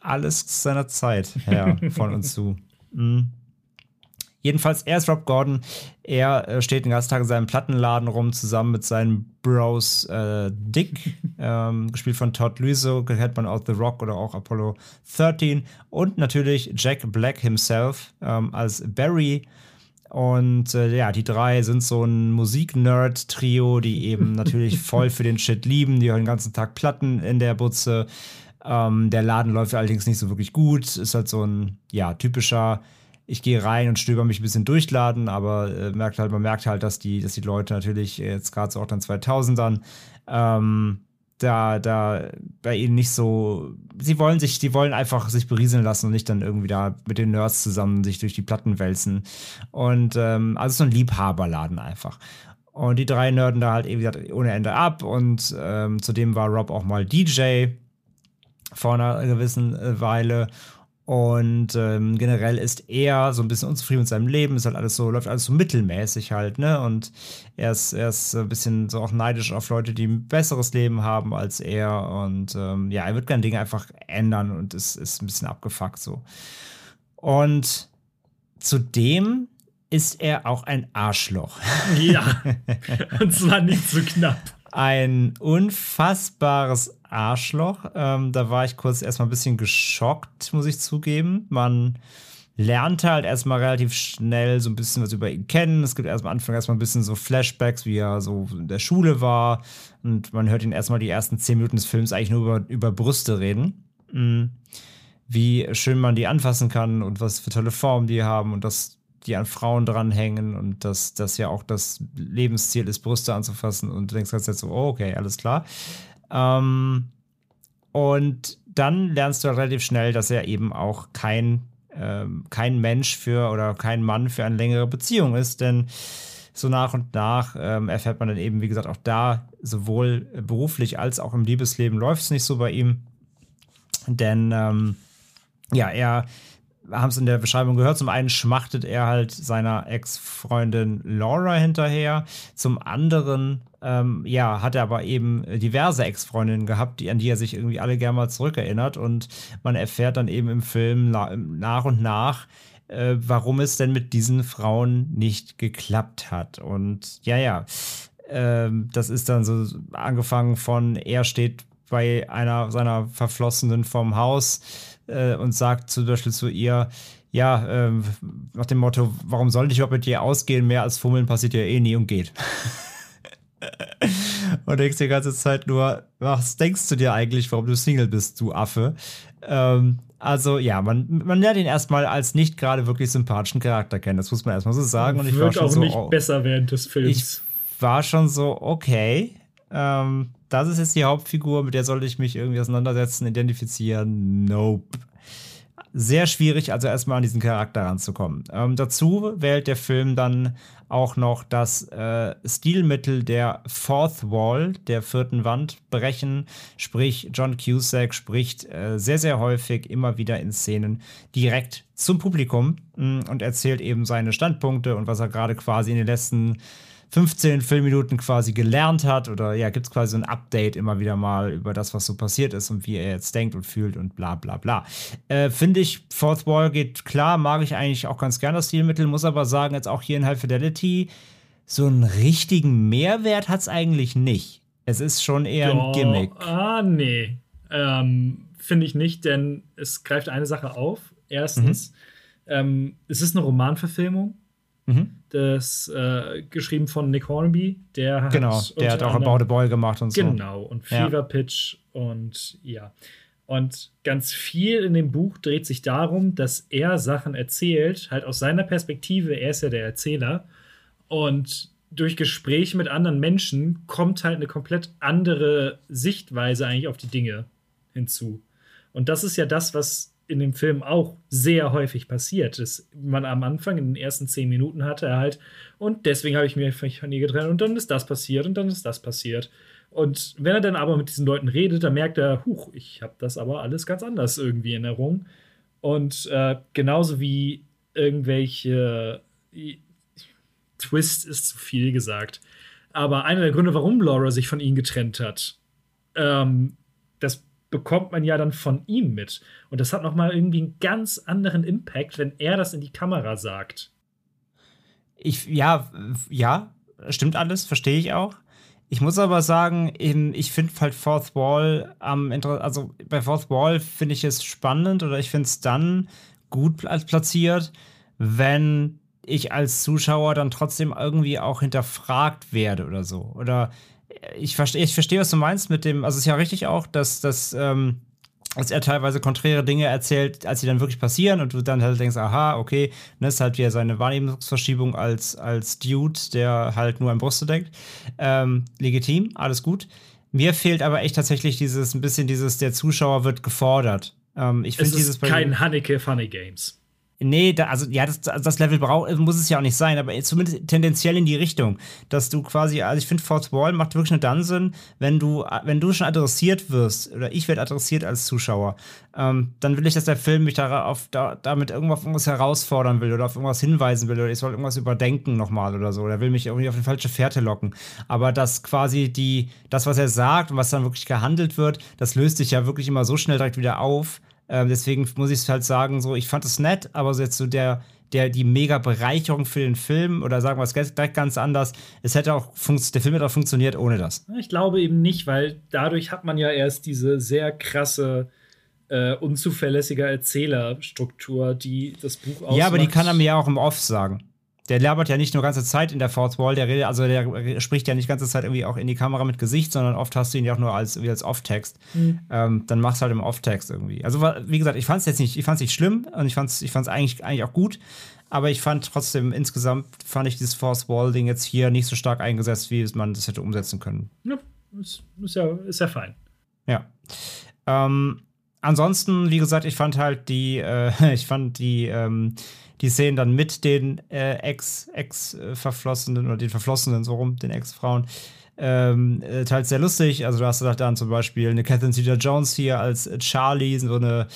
Alles seiner Zeit, ja, von uns zu. Mhm. Jedenfalls, er ist Rob Gordon. Er äh, steht den ganzen Tag in seinem Plattenladen rum, zusammen mit seinen Bros äh, Dick, ähm, gespielt von Todd Luiso, kennt man aus The Rock oder auch Apollo 13. Und natürlich Jack Black himself ähm, als Barry. Und äh, ja, die drei sind so ein Musik-Nerd-Trio, die eben natürlich voll für den Shit lieben. Die hören den ganzen Tag Platten in der Butze. Ähm, der Laden läuft allerdings nicht so wirklich gut. Ist halt so ein, ja, typischer ich gehe rein und stöber mich ein bisschen durchladen, aber äh, merkt halt, man merkt halt, dass die, dass die Leute natürlich jetzt gerade so auch dann 2000ern ähm, da, da bei ihnen nicht so, sie wollen sich, die wollen einfach sich berieseln lassen und nicht dann irgendwie da mit den Nerds zusammen sich durch die Platten wälzen. Und ähm, also so ein Liebhaberladen einfach. Und die drei nerden da halt eben ohne Ende ab und ähm, zudem war Rob auch mal DJ vor einer gewissen äh, Weile und ähm, generell ist er so ein bisschen unzufrieden mit seinem Leben, ist halt alles so, läuft alles so mittelmäßig halt, ne? Und er ist, er ist ein bisschen so auch neidisch auf Leute, die ein besseres Leben haben als er. Und ähm, ja, er wird gerne Dinge einfach ändern und ist, ist ein bisschen abgefuckt so. Und zudem ist er auch ein Arschloch. Ja. und zwar nicht so knapp. Ein unfassbares Arschloch. Ähm, da war ich kurz erstmal ein bisschen geschockt, muss ich zugeben. Man lernte halt erstmal relativ schnell so ein bisschen was über ihn kennen. Es gibt erstmal am Anfang erstmal ein bisschen so Flashbacks, wie er so in der Schule war. Und man hört ihn erstmal die ersten zehn Minuten des Films eigentlich nur über, über Brüste reden. Mhm. Wie schön man die anfassen kann und was für tolle Formen die haben und dass die an Frauen dranhängen und dass das ja auch das Lebensziel ist, Brüste anzufassen. Und du denkst jetzt so, oh, okay, alles klar. Ähm, und dann lernst du relativ schnell, dass er eben auch kein, ähm, kein Mensch für oder kein Mann für eine längere Beziehung ist, denn so nach und nach ähm, erfährt man dann eben, wie gesagt, auch da sowohl beruflich als auch im Liebesleben läuft es nicht so bei ihm. Denn ähm, ja, er haben es in der Beschreibung gehört. Zum einen schmachtet er halt seiner Ex-Freundin Laura hinterher. Zum anderen, ähm, ja, hat er aber eben diverse Ex-Freundinnen gehabt, die, an die er sich irgendwie alle gerne mal zurückerinnert. Und man erfährt dann eben im Film nach und nach, äh, warum es denn mit diesen Frauen nicht geklappt hat. Und ja, ja, äh, das ist dann so angefangen von, er steht bei einer seiner Verflossenen vom Haus äh, und sagt zum Beispiel zu ihr, ja, ähm, nach dem Motto, warum soll ich überhaupt mit dir ausgehen? Mehr als Fummeln passiert ja eh nie und geht. und denkst die ganze Zeit nur, was denkst du dir eigentlich, warum du Single bist, du Affe? Ähm, also ja, man, man lernt ihn erstmal als nicht gerade wirklich sympathischen Charakter kennen. Das muss man erstmal so sagen. Und ich Wird war schon auch so, nicht oh, besser während des Films. Ich war schon so, okay, ähm, das ist jetzt die Hauptfigur, mit der sollte ich mich irgendwie auseinandersetzen, identifizieren. Nope. Sehr schwierig, also erstmal an diesen Charakter ranzukommen. Ähm, dazu wählt der Film dann auch noch das äh, Stilmittel der Fourth Wall, der vierten Wand, brechen. Sprich, John Cusack spricht äh, sehr, sehr häufig immer wieder in Szenen direkt zum Publikum mh, mm, und erzählt eben seine Standpunkte und was er gerade quasi in den letzten 15 Filmminuten quasi gelernt hat oder ja, gibt es quasi so ein Update immer wieder mal über das, was so passiert ist und wie er jetzt denkt und fühlt und bla bla bla. Äh, Finde ich, Fourth Wall geht klar, mag ich eigentlich auch ganz gerne das Stilmittel, muss aber sagen, jetzt auch hier in High Fidelity, so einen richtigen Mehrwert hat es eigentlich nicht. Es ist schon eher ja, ein Gimmick. Ah, nee. Ähm, Finde ich nicht, denn es greift eine Sache auf. Erstens, mhm. ähm, es ist eine Romanverfilmung Mhm. Das äh, geschrieben von Nick Hornby, der hat genau, der hat auch About a Boy gemacht und so. Genau und Fever ja. Pitch und ja. Und ganz viel in dem Buch dreht sich darum, dass er Sachen erzählt, halt aus seiner Perspektive, er ist ja der Erzähler. Und durch Gespräche mit anderen Menschen kommt halt eine komplett andere Sichtweise eigentlich auf die Dinge hinzu. Und das ist ja das, was in dem Film auch sehr häufig passiert. Dass man am Anfang in den ersten zehn Minuten hatte er halt, und deswegen habe ich mich von ihr getrennt und dann ist das passiert und dann ist das passiert. Und wenn er dann aber mit diesen Leuten redet, dann merkt er, huch, ich habe das aber alles ganz anders irgendwie in Erinnerung. Und äh, genauso wie irgendwelche Twist ist zu viel gesagt. Aber einer der Gründe, warum Laura sich von ihm getrennt hat, ähm, bekommt man ja dann von ihm mit. Und das hat nochmal irgendwie einen ganz anderen Impact, wenn er das in die Kamera sagt. Ich, ja, ja, stimmt alles, verstehe ich auch. Ich muss aber sagen, ich finde halt Fourth Wall am ähm, also bei Fourth Wall finde ich es spannend oder ich finde es dann gut platziert, wenn ich als Zuschauer dann trotzdem irgendwie auch hinterfragt werde oder so. Oder ich verstehe, ich verstehe, was du meinst mit dem, also es ist ja richtig auch, dass, dass, ähm, dass er teilweise konträre Dinge erzählt, als sie dann wirklich passieren und du dann halt denkst, aha, okay, ne, ist halt wieder seine Wahrnehmungsverschiebung als, als Dude, der halt nur an Brüste denkt. Ähm, legitim, alles gut. Mir fehlt aber echt tatsächlich dieses, ein bisschen dieses, der Zuschauer wird gefordert. Ähm, ich finde dieses kein Haneke Funny Games. Nee, da, also ja, das, das Level braucht, muss es ja auch nicht sein, aber zumindest tendenziell in die Richtung, dass du quasi, also ich finde, Fourth Wall macht wirklich nur dann Sinn, wenn du, wenn du schon adressiert wirst, oder ich werde adressiert als Zuschauer, ähm, dann will ich, dass der Film mich darauf, da, damit irgendwas, irgendwas herausfordern will oder auf irgendwas hinweisen will oder ich soll irgendwas überdenken nochmal oder so, oder will mich irgendwie auf eine falsche Fährte locken. Aber dass quasi die, das, was er sagt und was dann wirklich gehandelt wird, das löst sich ja wirklich immer so schnell direkt wieder auf, ähm, deswegen muss ich halt sagen, so, ich fand es nett, aber so jetzt so der, der, die mega Bereicherung für den Film oder sagen wir es direkt ganz anders, es hätte auch der Film hätte auch funktioniert ohne das. Ich glaube eben nicht, weil dadurch hat man ja erst diese sehr krasse äh, unzuverlässige Erzählerstruktur, die das Buch ausmacht. Ja, aber die kann er mir ja auch im Off sagen der labert ja nicht nur ganze Zeit in der Fourth Wall, der redet, also der spricht ja nicht ganze Zeit irgendwie auch in die Kamera mit Gesicht, sondern oft hast du ihn ja auch nur als, als Off-Text. Mhm. Ähm, dann machst du halt im Off-Text irgendwie. Also, wie gesagt, ich fand es jetzt nicht, ich fand nicht schlimm und ich fand es ich fand's eigentlich, eigentlich auch gut. Aber ich fand trotzdem, insgesamt fand ich dieses Fourth Wall-Ding jetzt hier nicht so stark eingesetzt, wie man das hätte umsetzen können. Ja, ist, ist ja, ist ja fein. Ja. Ähm, ansonsten, wie gesagt, ich fand halt die, äh, ich fand die, ähm, die Szenen dann mit den äh, Ex-Ex-Verflossenen oder den Verflossenen so rum, den Ex-Frauen, ähm, äh, teils sehr lustig. Also du hast halt dann zum Beispiel eine Catherine Zeta-Jones hier als Charlie, so eine,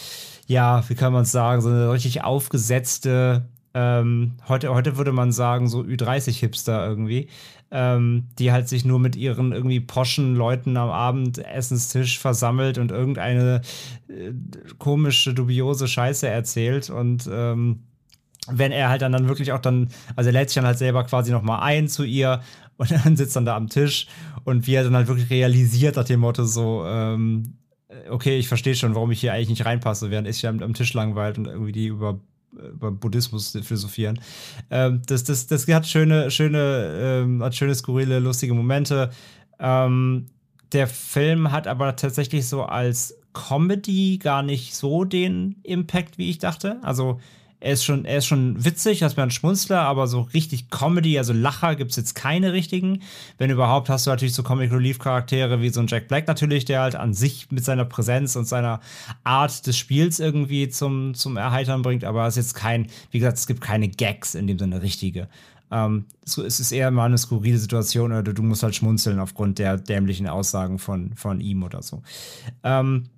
ja, wie kann man es sagen, so eine richtig aufgesetzte, ähm, heute, heute würde man sagen, so Ü30-Hipster irgendwie, ähm, die halt sich nur mit ihren irgendwie poschen Leuten am Abendessenstisch versammelt und irgendeine äh, komische, dubiose Scheiße erzählt und ähm, wenn er halt dann, dann wirklich auch dann, also er lädt sich dann halt selber quasi nochmal ein zu ihr und dann sitzt dann da am Tisch und wie er dann halt wirklich realisiert nach dem Motto so, ähm, okay, ich verstehe schon, warum ich hier eigentlich nicht reinpasse, während ich am, am Tisch langweilt und irgendwie die über, über Buddhismus philosophieren. Ähm, das, das, das hat schöne, schöne, ähm, hat schöne, skurrile, lustige Momente. Ähm, der Film hat aber tatsächlich so als Comedy gar nicht so den Impact, wie ich dachte. Also er ist schon, er ist schon witzig, dass man ein Schmunzler, aber so richtig Comedy, also Lacher gibt es jetzt keine richtigen. Wenn überhaupt, hast du natürlich so Comic Relief Charaktere wie so ein Jack Black natürlich, der halt an sich mit seiner Präsenz und seiner Art des Spiels irgendwie zum, zum Erheitern bringt, aber es ist jetzt kein, wie gesagt, es gibt keine Gags in dem Sinne richtige. Ähm, es ist eher mal eine skurrile Situation oder du musst halt schmunzeln aufgrund der dämlichen Aussagen von, von ihm oder so. Ähm,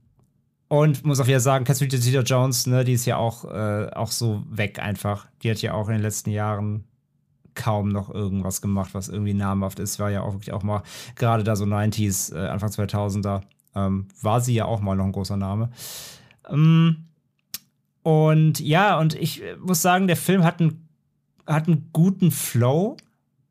und muss auch wieder sagen, Catherine Zeta Jones, ne, die ist ja auch, äh, auch so weg einfach. Die hat ja auch in den letzten Jahren kaum noch irgendwas gemacht, was irgendwie namhaft ist. War ja auch wirklich auch mal, gerade da so 90s, äh, Anfang 2000er, ähm, war sie ja auch mal noch ein großer Name. Ähm, und ja, und ich muss sagen, der Film hat einen, hat einen guten Flow.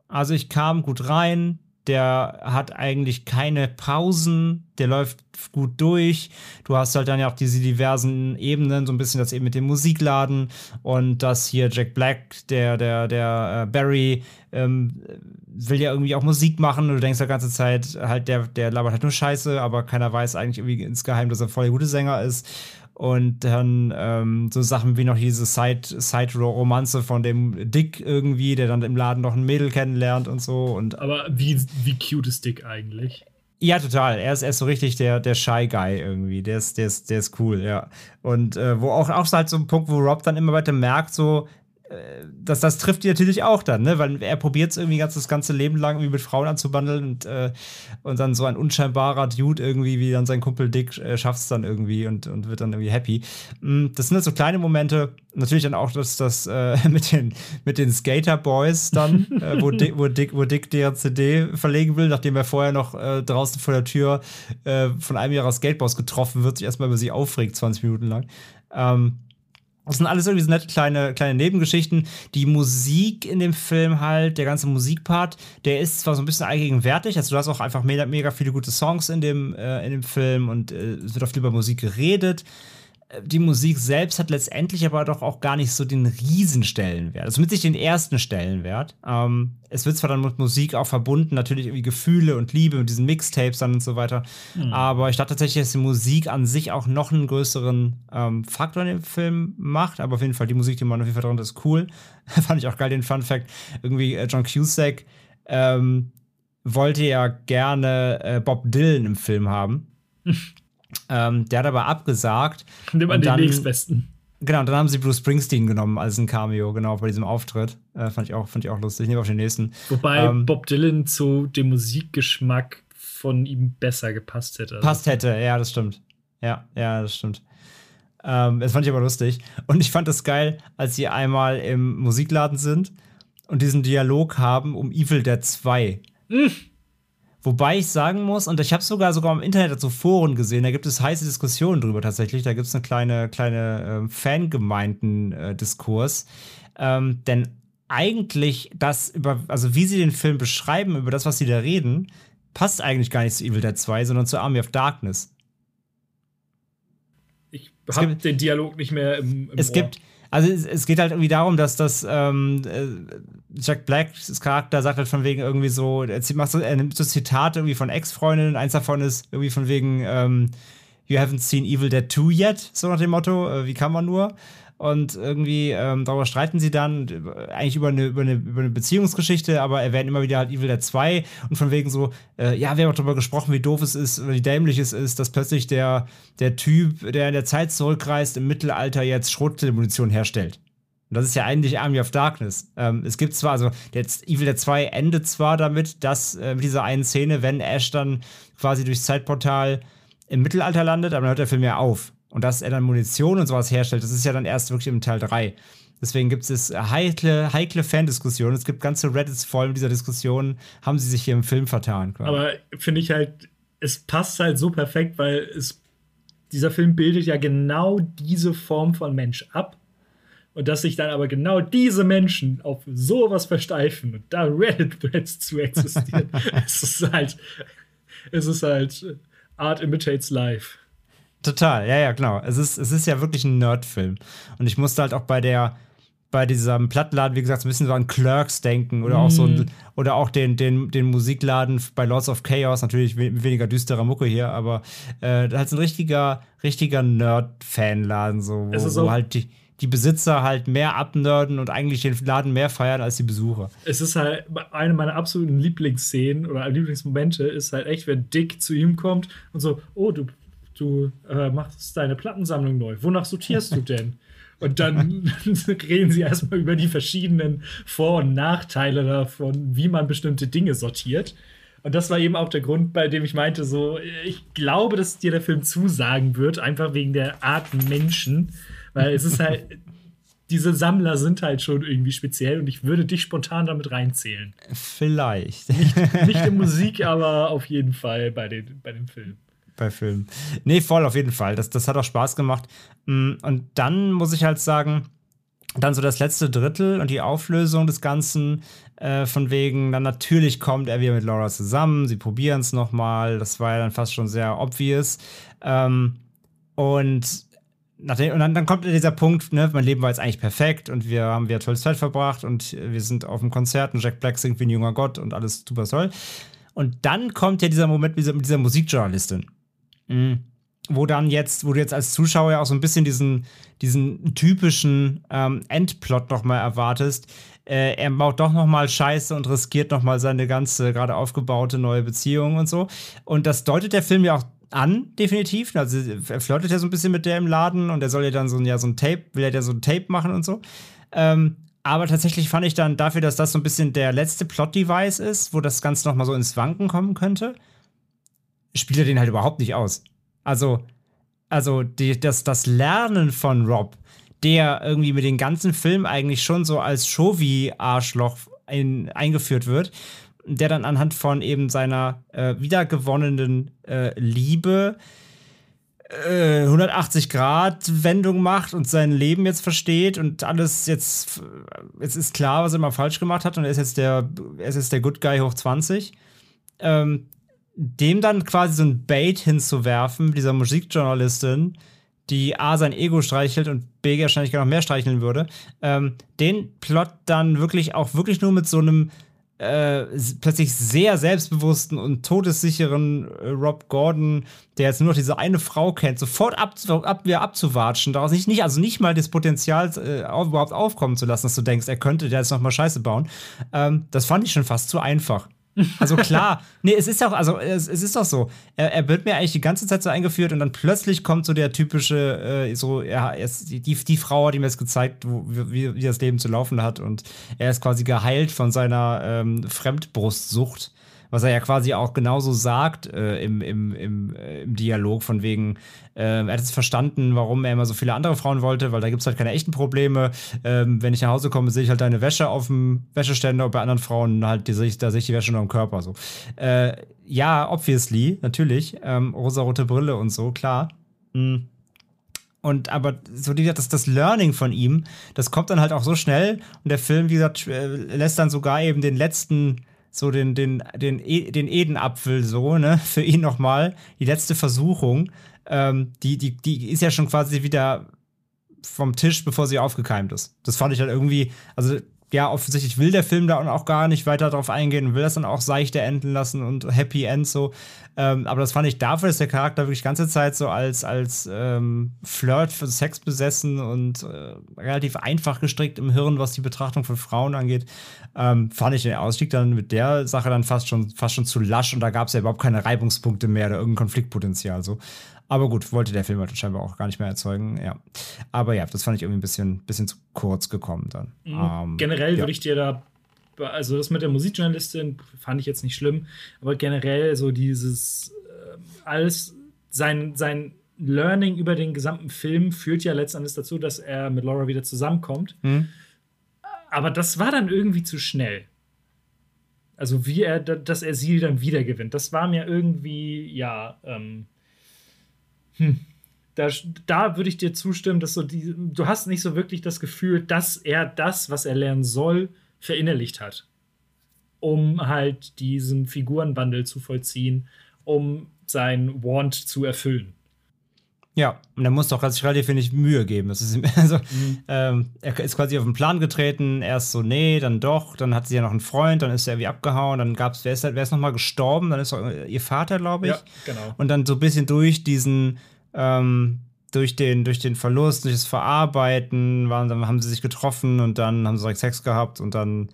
Also ich kam gut rein, der hat eigentlich keine Pausen, der läuft gut durch. Du hast halt dann ja auch diese diversen Ebenen, so ein bisschen das eben mit dem Musikladen und das hier Jack Black, der, der, der äh, Barry, ähm, will ja irgendwie auch Musik machen und du denkst die ganze Zeit halt, der, der labert halt nur Scheiße, aber keiner weiß eigentlich irgendwie insgeheim, dass er voll der gute Sänger ist. Und dann ähm, so Sachen wie noch diese Side-Romanze von dem Dick irgendwie, der dann im Laden noch ein Mädel kennenlernt und so. Und Aber wie, wie cute ist Dick eigentlich? Ja, total. Er ist, er ist so richtig der, der Shy Guy irgendwie. Der ist, der ist, der ist cool, ja. Und äh, wo auch, auch halt so ein Punkt, wo Rob dann immer weiter merkt, so, das, das trifft die natürlich auch dann, ne? Weil er probiert es irgendwie ganz, das ganze Leben lang irgendwie mit Frauen anzubandeln und, äh, und dann so ein unscheinbarer Dude irgendwie, wie dann sein Kumpel Dick, äh, schafft es dann irgendwie und, und wird dann irgendwie happy. Mm, das sind halt so kleine Momente. Natürlich dann auch das, das äh, mit den, mit den Skater Boys dann, äh, wo, Dick, wo, Dick, wo Dick deren CD verlegen will, nachdem er vorher noch äh, draußen vor der Tür äh, von einem ihrer Skateboards getroffen wird, sich erstmal über sie aufregt, 20 Minuten lang. Ähm, das sind alles irgendwie so nette kleine, kleine Nebengeschichten. Die Musik in dem Film halt, der ganze Musikpart, der ist zwar so ein bisschen allgegenwärtig, also du hast auch einfach mega, mega viele gute Songs in dem, äh, in dem Film und äh, es wird oft über Musik geredet die Musik selbst hat letztendlich aber doch auch gar nicht so den Riesenstellenwert. Also mit sich den ersten Stellenwert. Ähm, es wird zwar dann mit Musik auch verbunden, natürlich irgendwie Gefühle und Liebe und diesen Mixtapes dann und so weiter. Mhm. Aber ich dachte tatsächlich, dass die Musik an sich auch noch einen größeren ähm, Faktor in dem Film macht. Aber auf jeden Fall die Musik, die man auf jeden Fall drin hat, ist cool. Fand ich auch geil, den Fun Fact. Irgendwie äh, John Cusack ähm, wollte ja gerne äh, Bob Dylan im Film haben. Ähm, der hat aber abgesagt. Nimm an den dann, nächstbesten. Genau, und dann haben sie Bruce Springsteen genommen als ein Cameo, genau, bei diesem Auftritt. Äh, fand, ich auch, fand ich auch lustig. Ich nehme auf den nächsten. Wobei ähm, Bob Dylan zu dem Musikgeschmack von ihm besser gepasst hätte. Passt hätte, ja, das stimmt. Ja, ja, das stimmt. Ähm, das fand ich aber lustig. Und ich fand das geil, als sie einmal im Musikladen sind und diesen Dialog haben um Evil Dead 2. Mm. Wobei ich sagen muss, und ich habe sogar sogar im Internet dazu Foren gesehen, da gibt es heiße Diskussionen drüber tatsächlich. Da gibt es eine kleine, kleine äh, Fangemeinden-Diskurs. ähm, denn eigentlich das über, also wie sie den Film beschreiben, über das, was sie da reden, passt eigentlich gar nicht zu Evil Dead 2, sondern zu Army of Darkness. Ich habe den Dialog nicht mehr im, im es Ohr. Gibt, also es, es, geht halt irgendwie darum, dass das ähm, äh, Jack Blacks Charakter sagt halt von wegen irgendwie so, er, macht so, er nimmt so Zitate irgendwie von Ex-Freundinnen, eins davon ist irgendwie von wegen ähm, You haven't seen Evil Dead 2 yet, so nach dem Motto, äh, wie kann man nur? Und irgendwie ähm, darüber streiten sie dann, eigentlich über eine, über, eine, über eine Beziehungsgeschichte, aber erwähnen immer wieder halt Evil Dead 2 und von wegen so, äh, ja, wir haben auch darüber gesprochen, wie doof es ist oder wie dämlich es ist, dass plötzlich der, der Typ, der in der Zeit zurückreist, im Mittelalter jetzt Schrotmunition herstellt. Und das ist ja eigentlich Army of Darkness. Ähm, es gibt zwar, also jetzt Evil Dead 2 endet zwar damit, dass äh, mit dieser einen Szene, wenn Ash dann quasi durchs Zeitportal im Mittelalter landet, aber dann hört der Film ja auf. Und dass er dann Munition und sowas herstellt, das ist ja dann erst wirklich im Teil 3. Deswegen gibt es heikle, heikle Fan-Diskussionen. Es gibt ganze Reddits voll mit dieser Diskussion, haben sie sich hier im Film vertan. Quasi. Aber finde ich halt, es passt halt so perfekt, weil es, dieser Film bildet ja genau diese Form von Mensch ab. Und dass sich dann aber genau diese Menschen auf sowas versteifen und da Reddit-Threads zu existieren, es ist halt, es ist halt Art imitates life. Total, ja, ja, genau. Es ist, es ist ja wirklich ein Nerdfilm. Und ich musste halt auch bei der, bei diesem Plattenladen, wie gesagt, so ein bisschen so an Clerks denken oder mm. auch so ein, mhm. oder auch den, den, den Musikladen bei Lords of Chaos, natürlich weniger düsterer Mucke hier, aber äh, halt so ein richtiger, richtiger Nerd-Fanladen, so, wo, wo halt die, die Besitzer halt mehr abnörden und eigentlich den Laden mehr feiern als die Besucher. Es ist halt eine meiner absoluten Lieblingsszenen oder Lieblingsmomente ist halt echt, wenn Dick zu ihm kommt und so, oh, du du äh, machst deine Plattensammlung neu. Wonach sortierst du denn? Und dann reden sie erstmal über die verschiedenen Vor- und Nachteile davon, wie man bestimmte Dinge sortiert. Und das war eben auch der Grund, bei dem ich meinte, so, ich glaube, dass dir der Film zusagen wird, einfach wegen der Art Menschen. Weil es ist halt, diese Sammler sind halt schon irgendwie speziell und ich würde dich spontan damit reinzählen. Vielleicht. Nicht, nicht in Musik, aber auf jeden Fall bei den, bei den Filmen bei Filmen. Nee, voll auf jeden Fall. Das, das hat auch Spaß gemacht. Mm, und dann muss ich halt sagen, dann so das letzte Drittel und die Auflösung des Ganzen äh, von wegen, dann natürlich kommt er wieder mit Laura zusammen, sie probieren es nochmal, das war ja dann fast schon sehr obvious. Ähm, und, nachdem, und dann, dann kommt dieser Punkt, ne, mein Leben war jetzt eigentlich perfekt und wir haben wieder tolle Zeit verbracht und wir sind auf dem Konzert und Jack Black singt wie ein junger Gott und alles super toll. Und dann kommt ja dieser Moment mit dieser, mit dieser Musikjournalistin. Mhm wo dann jetzt, wo du jetzt als Zuschauer ja auch so ein bisschen diesen, diesen typischen ähm, Endplot nochmal erwartest. Äh, er baut doch nochmal Scheiße und riskiert nochmal seine ganze gerade aufgebaute neue Beziehung und so. Und das deutet der Film ja auch an, definitiv. Also er flirtet ja so ein bisschen mit der im Laden und er soll ja dann so ein, ja, so ein Tape, will er ja so ein Tape machen und so. Ähm, aber tatsächlich fand ich dann dafür, dass das so ein bisschen der letzte Plot-Device ist, wo das Ganze nochmal so ins Wanken kommen könnte, spielt er den halt überhaupt nicht aus. Also, also die, das, das Lernen von Rob, der irgendwie mit dem ganzen Film eigentlich schon so als Shovi-Arschloch ein, eingeführt wird, der dann anhand von eben seiner äh, wiedergewonnenen äh, Liebe 180 äh, macht und sein Leben jetzt versteht und alles jetzt, jetzt ist klar, was er mal falsch gemacht hat und er ist jetzt der, er ist jetzt der Good Guy hoch 20. Ähm, dem dann quasi so ein Bait hinzuwerfen, dieser Musikjournalistin, die A sein Ego streichelt und B wahrscheinlich gar noch mehr streicheln würde, ähm, den Plot dann wirklich auch wirklich nur mit so einem äh, plötzlich sehr selbstbewussten und todessicheren äh, Rob Gordon, der jetzt nur noch diese eine Frau kennt, sofort ab, ab, wieder abzuwatschen, daraus nicht, nicht, also nicht mal das Potenzial äh, auf, überhaupt aufkommen zu lassen, dass du denkst, er könnte der jetzt noch mal Scheiße bauen. Ähm, das fand ich schon fast zu einfach. Also klar, nee, es ist auch, also es, es ist doch so. Er, er, wird mir eigentlich die ganze Zeit so eingeführt und dann plötzlich kommt so der typische, äh, so, ja, ist, die, die Frau hat ihm jetzt gezeigt, wo, wie, wie das Leben zu laufen hat und er ist quasi geheilt von seiner ähm, Fremdbrustsucht was er ja quasi auch genauso sagt äh, im, im, im, äh, im Dialog, von wegen, äh, er hat es verstanden, warum er immer so viele andere Frauen wollte, weil da gibt es halt keine echten Probleme. Ähm, wenn ich nach Hause komme, sehe ich halt deine Wäsche auf dem Wäscheständer und bei anderen Frauen halt, die, da sehe ich die Wäsche nur am Körper. So. Äh, ja, obviously, natürlich. Ähm, rosarote Brille und so, klar. Mhm. Und aber so wie gesagt, das, das Learning von ihm, das kommt dann halt auch so schnell. Und der Film, wie gesagt, äh, lässt dann sogar eben den letzten so den, den, den, e, den Edenapfel so, ne, für ihn nochmal, die letzte Versuchung, ähm, die, die, die ist ja schon quasi wieder vom Tisch, bevor sie aufgekeimt ist. Das fand ich halt irgendwie, also ja, offensichtlich will der Film da auch gar nicht weiter drauf eingehen und will das dann auch seichter enden lassen und Happy End so. Ähm, aber das fand ich dafür, dass der Charakter wirklich ganze Zeit so als, als ähm, Flirt für Sex besessen und äh, relativ einfach gestrickt im Hirn, was die Betrachtung von Frauen angeht, ähm, fand ich den Ausstieg dann mit der Sache dann fast schon, fast schon zu lasch und da gab es ja überhaupt keine Reibungspunkte mehr oder irgendein Konfliktpotenzial so. Aber gut, wollte der Film halt scheinbar auch gar nicht mehr erzeugen, ja. Aber ja, das fand ich irgendwie ein bisschen, bisschen zu kurz gekommen dann. Mhm. Ähm, generell ja. würde ich dir da, also das mit der Musikjournalistin fand ich jetzt nicht schlimm, aber generell so dieses äh, alles, sein, sein Learning über den gesamten Film führt ja letztendlich dazu, dass er mit Laura wieder zusammenkommt. Mhm. Aber das war dann irgendwie zu schnell. Also wie er, dass er sie dann wieder gewinnt. Das war mir irgendwie, ja, ähm, hm. Da, da würde ich dir zustimmen, dass so die, du hast nicht so wirklich das Gefühl, dass er das, was er lernen soll, verinnerlicht hat. Um halt diesen Figurenwandel zu vollziehen, um sein Want zu erfüllen. Ja, und er muss doch sich relativ wenig Mühe geben. Das ist, also, mhm. ähm, er ist quasi auf den Plan getreten, erst so, nee, dann doch, dann hat sie ja noch einen Freund, dann ist er irgendwie abgehauen, dann gab es, wer ist, wer ist nochmal gestorben, dann ist auch ihr Vater, glaube ich. Ja, genau. Und dann so ein bisschen durch diesen, ähm, durch den, durch den Verlust, durch das Verarbeiten, waren, dann haben sie sich getroffen und dann haben sie Sex gehabt und dann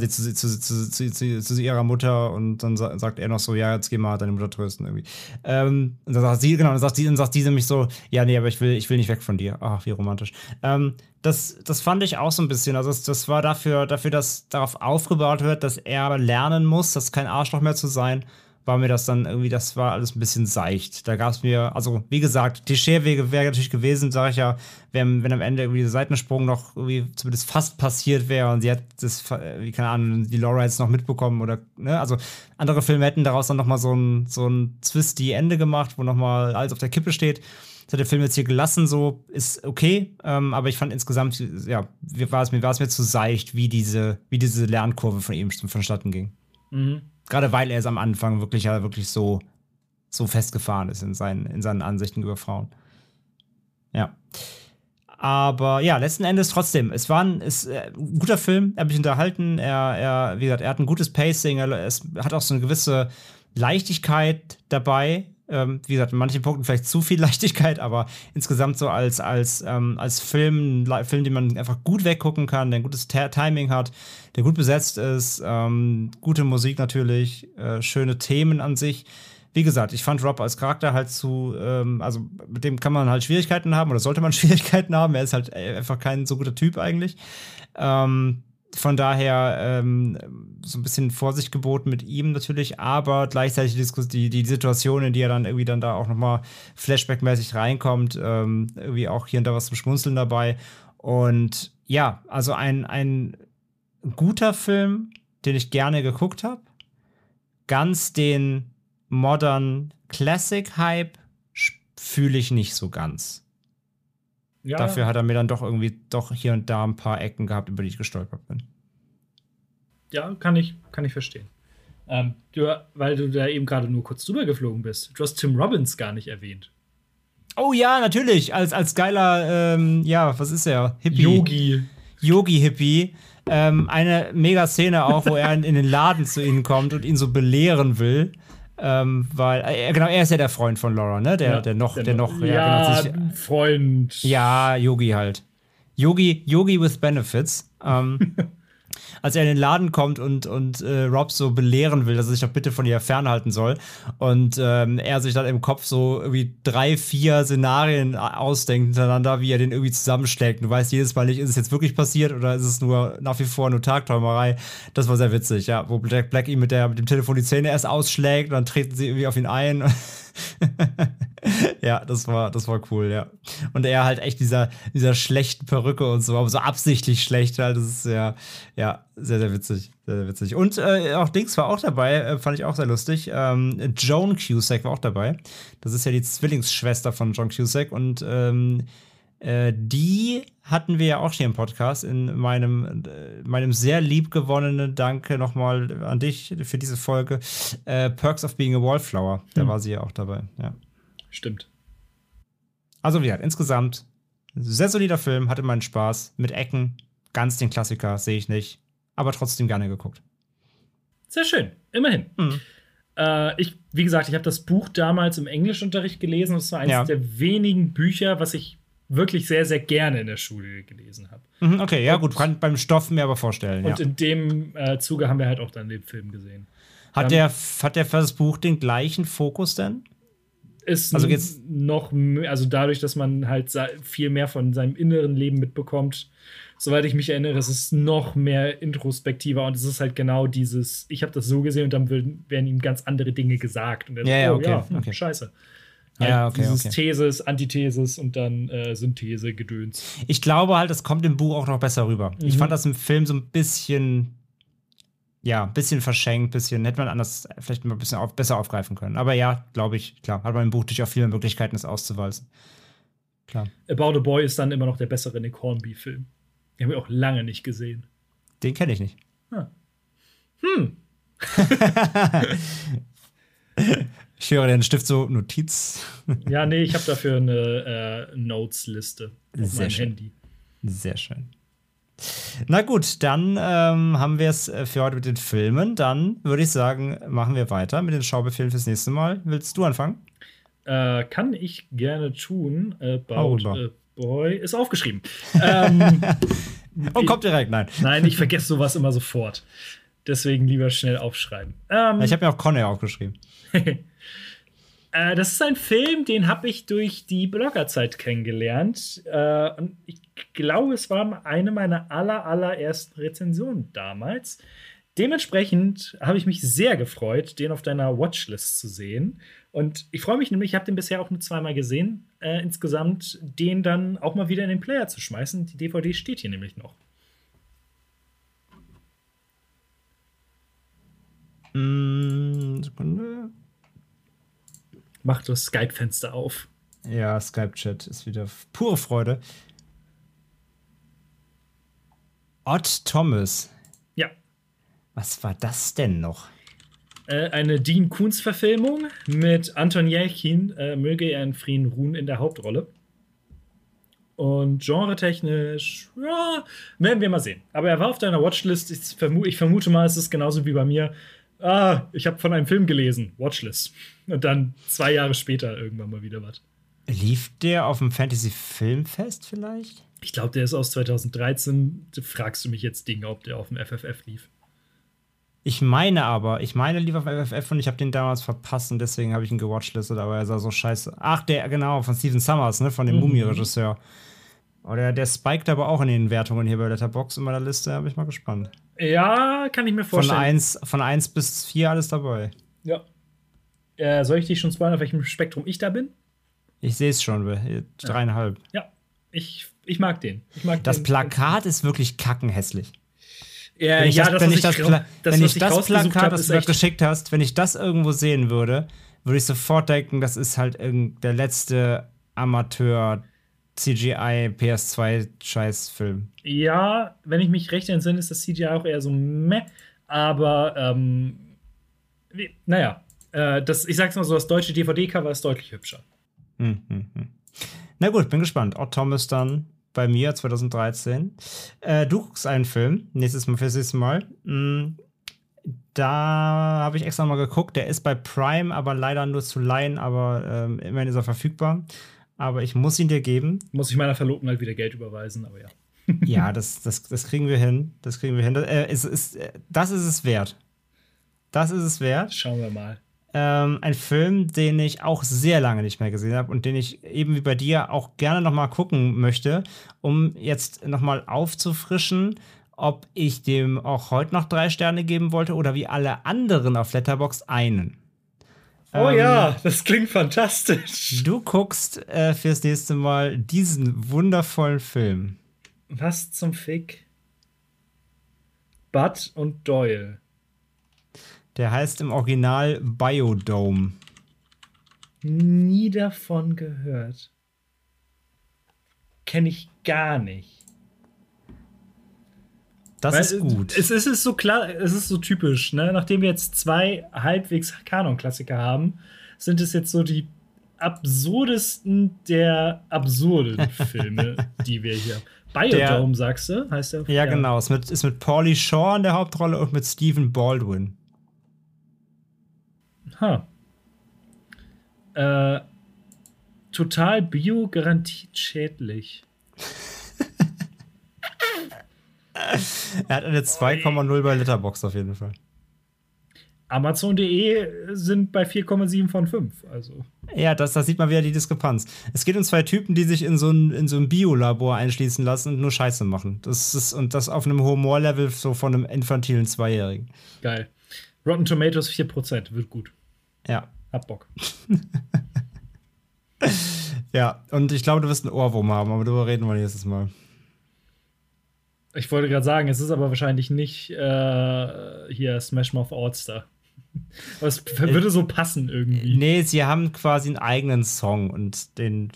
sie zu, zu, zu, zu, ihrer Mutter und dann sagt er noch so, ja, jetzt geh mal deine Mutter trösten irgendwie. Ähm, und dann sagt sie, genau, dann sagt sie, dann sagt sie nämlich so, ja, nee, aber ich will, ich will nicht weg von dir. Ach, wie romantisch. Ähm, das, das fand ich auch so ein bisschen. Also das, das war dafür, dafür, dass darauf aufgebaut wird, dass er lernen muss, das kein Arschloch mehr zu sein war mir das dann irgendwie, das war alles ein bisschen seicht. Da gab es mir, also wie gesagt, Klischeewege wäre natürlich gewesen, sage ich ja, wenn, wenn am Ende irgendwie der Seitensprung noch irgendwie zumindest fast passiert wäre und sie hat das, wie keine Ahnung, die Laura jetzt noch mitbekommen oder, ne, also andere Filme hätten daraus dann nochmal so ein, so ein Twisty Ende gemacht, wo nochmal alles auf der Kippe steht. Das hat der Film jetzt hier gelassen, so ist okay, ähm, aber ich fand insgesamt, ja, war es mir, mir zu seicht, wie diese, wie diese Lernkurve von ihm vonstatten ging. Mhm. Gerade weil er es am Anfang wirklich ja wirklich so, so festgefahren ist in seinen, in seinen Ansichten über Frauen. Ja. Aber ja, letzten Endes trotzdem, es war ein, ist, äh, ein guter Film, er hat mich unterhalten, er, er, wie gesagt, er hat ein gutes Pacing, er es hat auch so eine gewisse Leichtigkeit dabei. Ähm, wie gesagt, in manchen Punkten vielleicht zu viel Leichtigkeit, aber insgesamt so als, als, ähm, als Film, Film, den man einfach gut weggucken kann, der ein gutes Timing hat, der gut besetzt ist, ähm, gute Musik natürlich, äh, schöne Themen an sich wie gesagt, ich fand Rob als Charakter halt zu, ähm, also mit dem kann man halt Schwierigkeiten haben oder sollte man Schwierigkeiten haben. Er ist halt äh, einfach kein so guter Typ eigentlich. Ähm, von daher ähm, so ein bisschen Vorsicht geboten mit ihm natürlich, aber gleichzeitig die, die, Situation, in die er dann irgendwie dann da auch nochmal Flashback-mäßig reinkommt, ähm, irgendwie auch hier und da was zum Schmunzeln dabei. Und ja, also ein, ein guter Film, den ich gerne geguckt habe. Ganz den Modern Classic Hype fühle ich nicht so ganz. Ja. Dafür hat er mir dann doch irgendwie doch hier und da ein paar Ecken gehabt, über die ich gestolpert bin. Ja, kann ich, kann ich verstehen. Ähm, du, weil du da eben gerade nur kurz drüber geflogen bist. Du hast Tim Robbins gar nicht erwähnt. Oh ja, natürlich. Als, als geiler, ähm, ja, was ist er? Hippie. Yogi. Yogi-Hippie. Ähm, eine mega Szene auch, wo er in den Laden zu ihnen kommt und ihn so belehren will. Ähm, weil, äh, genau, er ist ja der Freund von Laura, ne? Der, ja, der noch, der, der noch, ja, ja genau, sich, Freund. Ja, Yogi halt. Yogi, Yogi with Benefits. Ähm, als er in den Laden kommt und, und äh, Rob so belehren will, dass er sich doch bitte von ihr fernhalten soll. Und ähm, er sich dann im Kopf so irgendwie drei, vier Szenarien ausdenkt hintereinander, wie er den irgendwie zusammenschlägt. Du weißt jedes Mal nicht, ist es jetzt wirklich passiert oder ist es nur nach wie vor nur Tagträumerei. Das war sehr witzig, ja. Wo Black, Black ihm mit, der, mit dem Telefon die Zähne erst ausschlägt und dann treten sie irgendwie auf ihn ein. ja, das war, das war cool, ja. Und er halt echt dieser, dieser schlechten Perücke und so, aber so absichtlich schlecht halt. Das ist ja, ja, sehr, sehr witzig. Sehr, sehr witzig. Und äh, auch Dings war auch dabei, äh, fand ich auch sehr lustig. Ähm, Joan Cusack war auch dabei. Das ist ja die Zwillingsschwester von John Cusack und ähm, äh, die hatten wir ja auch hier im Podcast in meinem, äh, meinem sehr liebgewonnenen Danke nochmal an dich für diese Folge. Äh, Perks of Being a Wallflower. Da hm. war sie ja auch dabei. Ja. Stimmt. Also, wie gesagt, insgesamt sehr solider Film, hatte meinen Spaß. Mit Ecken, ganz den Klassiker, sehe ich nicht. Aber trotzdem gerne geguckt. Sehr schön, immerhin. Mhm. Äh, ich, wie gesagt, ich habe das Buch damals im Englischunterricht gelesen. Das war eines ja. der wenigen Bücher, was ich wirklich sehr, sehr gerne in der Schule gelesen habe. Mhm, okay, ja, und, gut, kann beim Stoff mir aber vorstellen. Und ja. in dem äh, Zuge haben wir halt auch dann den Film gesehen. Hat, der, hat der für das Buch den gleichen Fokus denn? Ist also geht's noch, also dadurch, dass man halt viel mehr von seinem inneren Leben mitbekommt, soweit ich mich erinnere, ist es noch mehr introspektiver und es ist halt genau dieses, ich habe das so gesehen und dann werden ihm ganz andere Dinge gesagt. Und er ja, so, ja, okay, oh, ja, okay. scheiße. Halt ja, okay, dieses okay. Thesis, Antithesis und dann äh, Synthese, Gedöns. Ich glaube halt, das kommt im Buch auch noch besser rüber. Mhm. Ich fand das im Film so ein bisschen, ja, ein bisschen verschenkt, bisschen, hätte man anders vielleicht mal ein bisschen auf, besser aufgreifen können. Aber ja, glaube ich, klar, hat man im Buch durch auch viele Möglichkeiten, das auszuwalzen. Klar. About a Boy ist dann immer noch der bessere Nick Hornby-Film. Den haben wir auch lange nicht gesehen. Den kenne ich nicht. Ah. Hm. Ich höre den Stift so Notiz. ja, nee, ich habe dafür eine äh, Notes-Liste auf Sehr meinem schön. Handy. Sehr schön. Na gut, dann ähm, haben wir es äh, für heute mit den Filmen. Dann würde ich sagen, machen wir weiter mit den Schaubefehlen fürs nächste Mal. Willst du anfangen? Äh, kann ich gerne tun. About oh, Boy ist aufgeschrieben. ähm, Und kommt direkt, nein. Nein, ich vergesse sowas immer sofort. Deswegen lieber schnell aufschreiben. Ähm, ich habe mir auch Conner aufgeschrieben. Äh, das ist ein Film, den habe ich durch die Bloggerzeit kennengelernt. Äh, und ich glaube, es war eine meiner aller, allerersten Rezensionen damals. Dementsprechend habe ich mich sehr gefreut, den auf deiner Watchlist zu sehen. Und ich freue mich nämlich, ich habe den bisher auch nur zweimal gesehen, äh, insgesamt den dann auch mal wieder in den Player zu schmeißen. Die DVD steht hier nämlich noch. Mm, Sekunde mach das Skype-Fenster auf. Ja, Skype-Chat ist wieder pure Freude. Ott Thomas. Ja. Was war das denn noch? Äh, eine Dean Koons-Verfilmung mit Anton Jelchin, äh, möge er in Frieden ruhen, in der Hauptrolle. Und genretechnisch, ja, werden wir mal sehen. Aber er war auf deiner Watchlist. Ich, vermu ich vermute mal, es ist genauso wie bei mir. Ah, ich habe von einem Film gelesen, Watchlist. Und dann zwei Jahre später irgendwann mal wieder was. Lief der auf dem Fantasy Filmfest vielleicht? Ich glaube, der ist aus 2013. Du fragst du mich jetzt Dinge, ob der auf dem FFF lief. Ich meine aber, ich meine, lief auf FFF und ich habe den damals verpasst und deswegen habe ich ihn gewatchlistet, aber er sah so scheiße. Ach, der, genau, von Steven Summers, ne, von dem mhm. Mumie-Regisseur. Oh, der, spiked aber auch in den Wertungen hier bei Letterbox in meiner Liste, da bin ich mal gespannt. Ja, kann ich mir vorstellen. Von 1 von eins bis 4 alles dabei. Ja. Äh, soll ich dich schon spoilern, auf welchem Spektrum ich da bin? Ich sehe es schon, dreieinhalb. Ja, ich, ich mag den. Ich mag das den. Plakat ist wirklich kackenhässlich. Ja, wenn ich ja, das, wenn ich das, Pla das, wenn ich das Plakat, das du geschickt hast, wenn ich das irgendwo sehen würde, würde ich sofort denken, das ist halt der letzte Amateur CGI PS2 Scheißfilm. Ja, wenn ich mich recht entsinne, ist das CGI auch eher so meh, aber ähm, naja, äh, das, ich sag's mal so, das deutsche DVD-Cover ist deutlich hübscher. Hm, hm, hm. Na gut, bin gespannt. Ott Thomas dann bei mir 2013. Äh, du guckst einen Film, nächstes Mal fürs nächste Mal. Mm, da habe ich extra mal geguckt. Der ist bei Prime, aber leider nur zu leihen, aber ähm, immerhin ist er verfügbar. Aber ich muss ihn dir geben. Muss ich meiner Verlobten halt wieder Geld überweisen, aber ja. ja, das, das, das kriegen wir hin. Das kriegen wir hin. Das, äh, ist, ist, das ist es wert. Das ist es wert. Schauen wir mal ähm, ein Film, den ich auch sehr lange nicht mehr gesehen habe und den ich eben wie bei dir auch gerne noch mal gucken möchte, um jetzt noch mal aufzufrischen, ob ich dem auch heute noch drei Sterne geben wollte oder wie alle anderen auf Letterbox einen. Oh ähm, ja, das klingt fantastisch. Du guckst äh, fürs nächste Mal diesen wundervollen Film. Was zum Fick? Bud und Doyle. Der heißt im Original Biodome. Nie davon gehört. Kenne ich gar nicht. Das Weil, ist gut. Es, es ist so klar, es ist so typisch, ne? Nachdem wir jetzt zwei halbwegs Kanon-Klassiker haben, sind es jetzt so die absurdesten der absurden Filme, die wir hier haben. Biodome, der, sagst du? Heißt der? Ja, ja. genau. Es ist mit, ist mit Paulie Shaw in der Hauptrolle und mit Stephen Baldwin. Ha. Äh, total bio, garantiert schädlich. er hat eine 2,0 bei Letterbox auf jeden Fall. Amazon.de sind bei 4,7 von 5. Also. Ja, das, das sieht man wieder die Diskrepanz. Es geht um zwei Typen, die sich in so ein, in so ein Biolabor einschließen lassen und nur Scheiße machen. Das ist, und das auf einem Humorlevel so von einem infantilen Zweijährigen. Geil. Rotten Tomatoes 4%, wird gut. Ja. Hab Bock. ja, und ich glaube, du wirst einen Ohrwurm haben, aber darüber reden wir nächstes Mal. Ich wollte gerade sagen, es ist aber wahrscheinlich nicht äh, hier Smash Mouth Allstar. Aber es würde so passen irgendwie. Nee, sie haben quasi einen eigenen Song und den.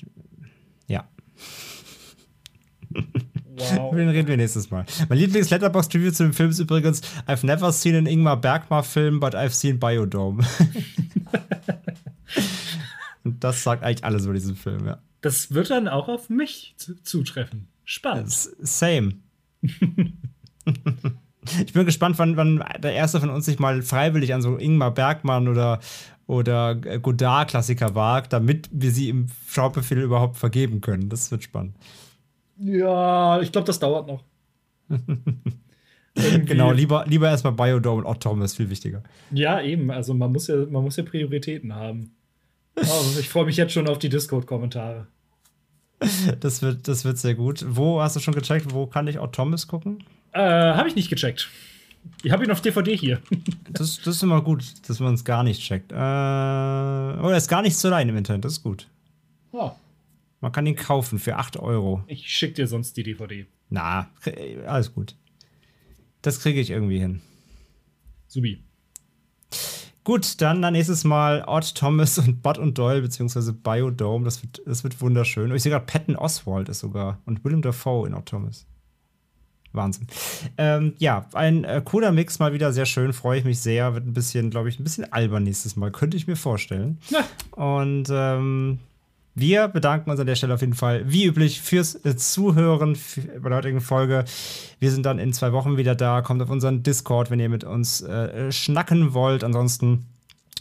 Ja. Wow. Den reden wir nächstes Mal. Mein Lieblings-Letterbox-Review zu dem Film ist übrigens: I've never seen an Ingmar Bergmar-Film, but I've seen Biodome. Und das sagt eigentlich alles über diesen Film, ja. Das wird dann auch auf mich zutreffen. Spannend. Same. ich bin gespannt, wann, wann der erste von uns sich mal freiwillig an so Ingmar Bergmann oder, oder Godard-Klassiker wagt, damit wir sie im Schaubefehl überhaupt vergeben können. Das wird spannend. Ja, ich glaube, das dauert noch. genau, lieber, lieber erstmal Biodome und Ottom ist viel wichtiger. Ja, eben. Also man muss ja, man muss ja Prioritäten haben. Also ich freue mich jetzt schon auf die Discord-Kommentare. Das wird, das wird sehr gut. Wo hast du schon gecheckt? Wo kann ich auch Thomas gucken? Äh, habe ich nicht gecheckt. Ich habe ihn auf DVD hier. das, das ist immer gut, dass man es gar nicht checkt. Äh, oh, er ist gar nicht zu leihen im Internet. Das ist gut. Ja. Man kann ihn kaufen für 8 Euro. Ich schicke dir sonst die DVD. Na, alles gut. Das kriege ich irgendwie hin. Subi. Gut, dann, dann nächstes Mal Odd Thomas und Bud und Doyle, beziehungsweise Biodome. Das wird, das wird wunderschön. Und ich sehe gerade, Patton Oswald ist sogar. Und Willem Dafoe in Odd Thomas. Wahnsinn. Ähm, ja, ein äh, cooler Mix mal wieder, sehr schön, freue ich mich sehr. Wird ein bisschen, glaube ich, ein bisschen albern nächstes Mal, könnte ich mir vorstellen. Ja. Und ähm, wir bedanken uns an der Stelle auf jeden Fall, wie üblich, fürs Zuhören bei der heutigen Folge. Wir sind dann in zwei Wochen wieder da. Kommt auf unseren Discord, wenn ihr mit uns äh, schnacken wollt. Ansonsten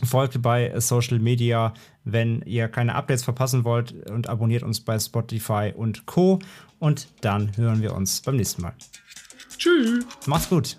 folgt bei Social Media, wenn ihr keine Updates verpassen wollt und abonniert uns bei Spotify und Co. Und dann hören wir uns beim nächsten Mal. Tschüss. Macht's gut.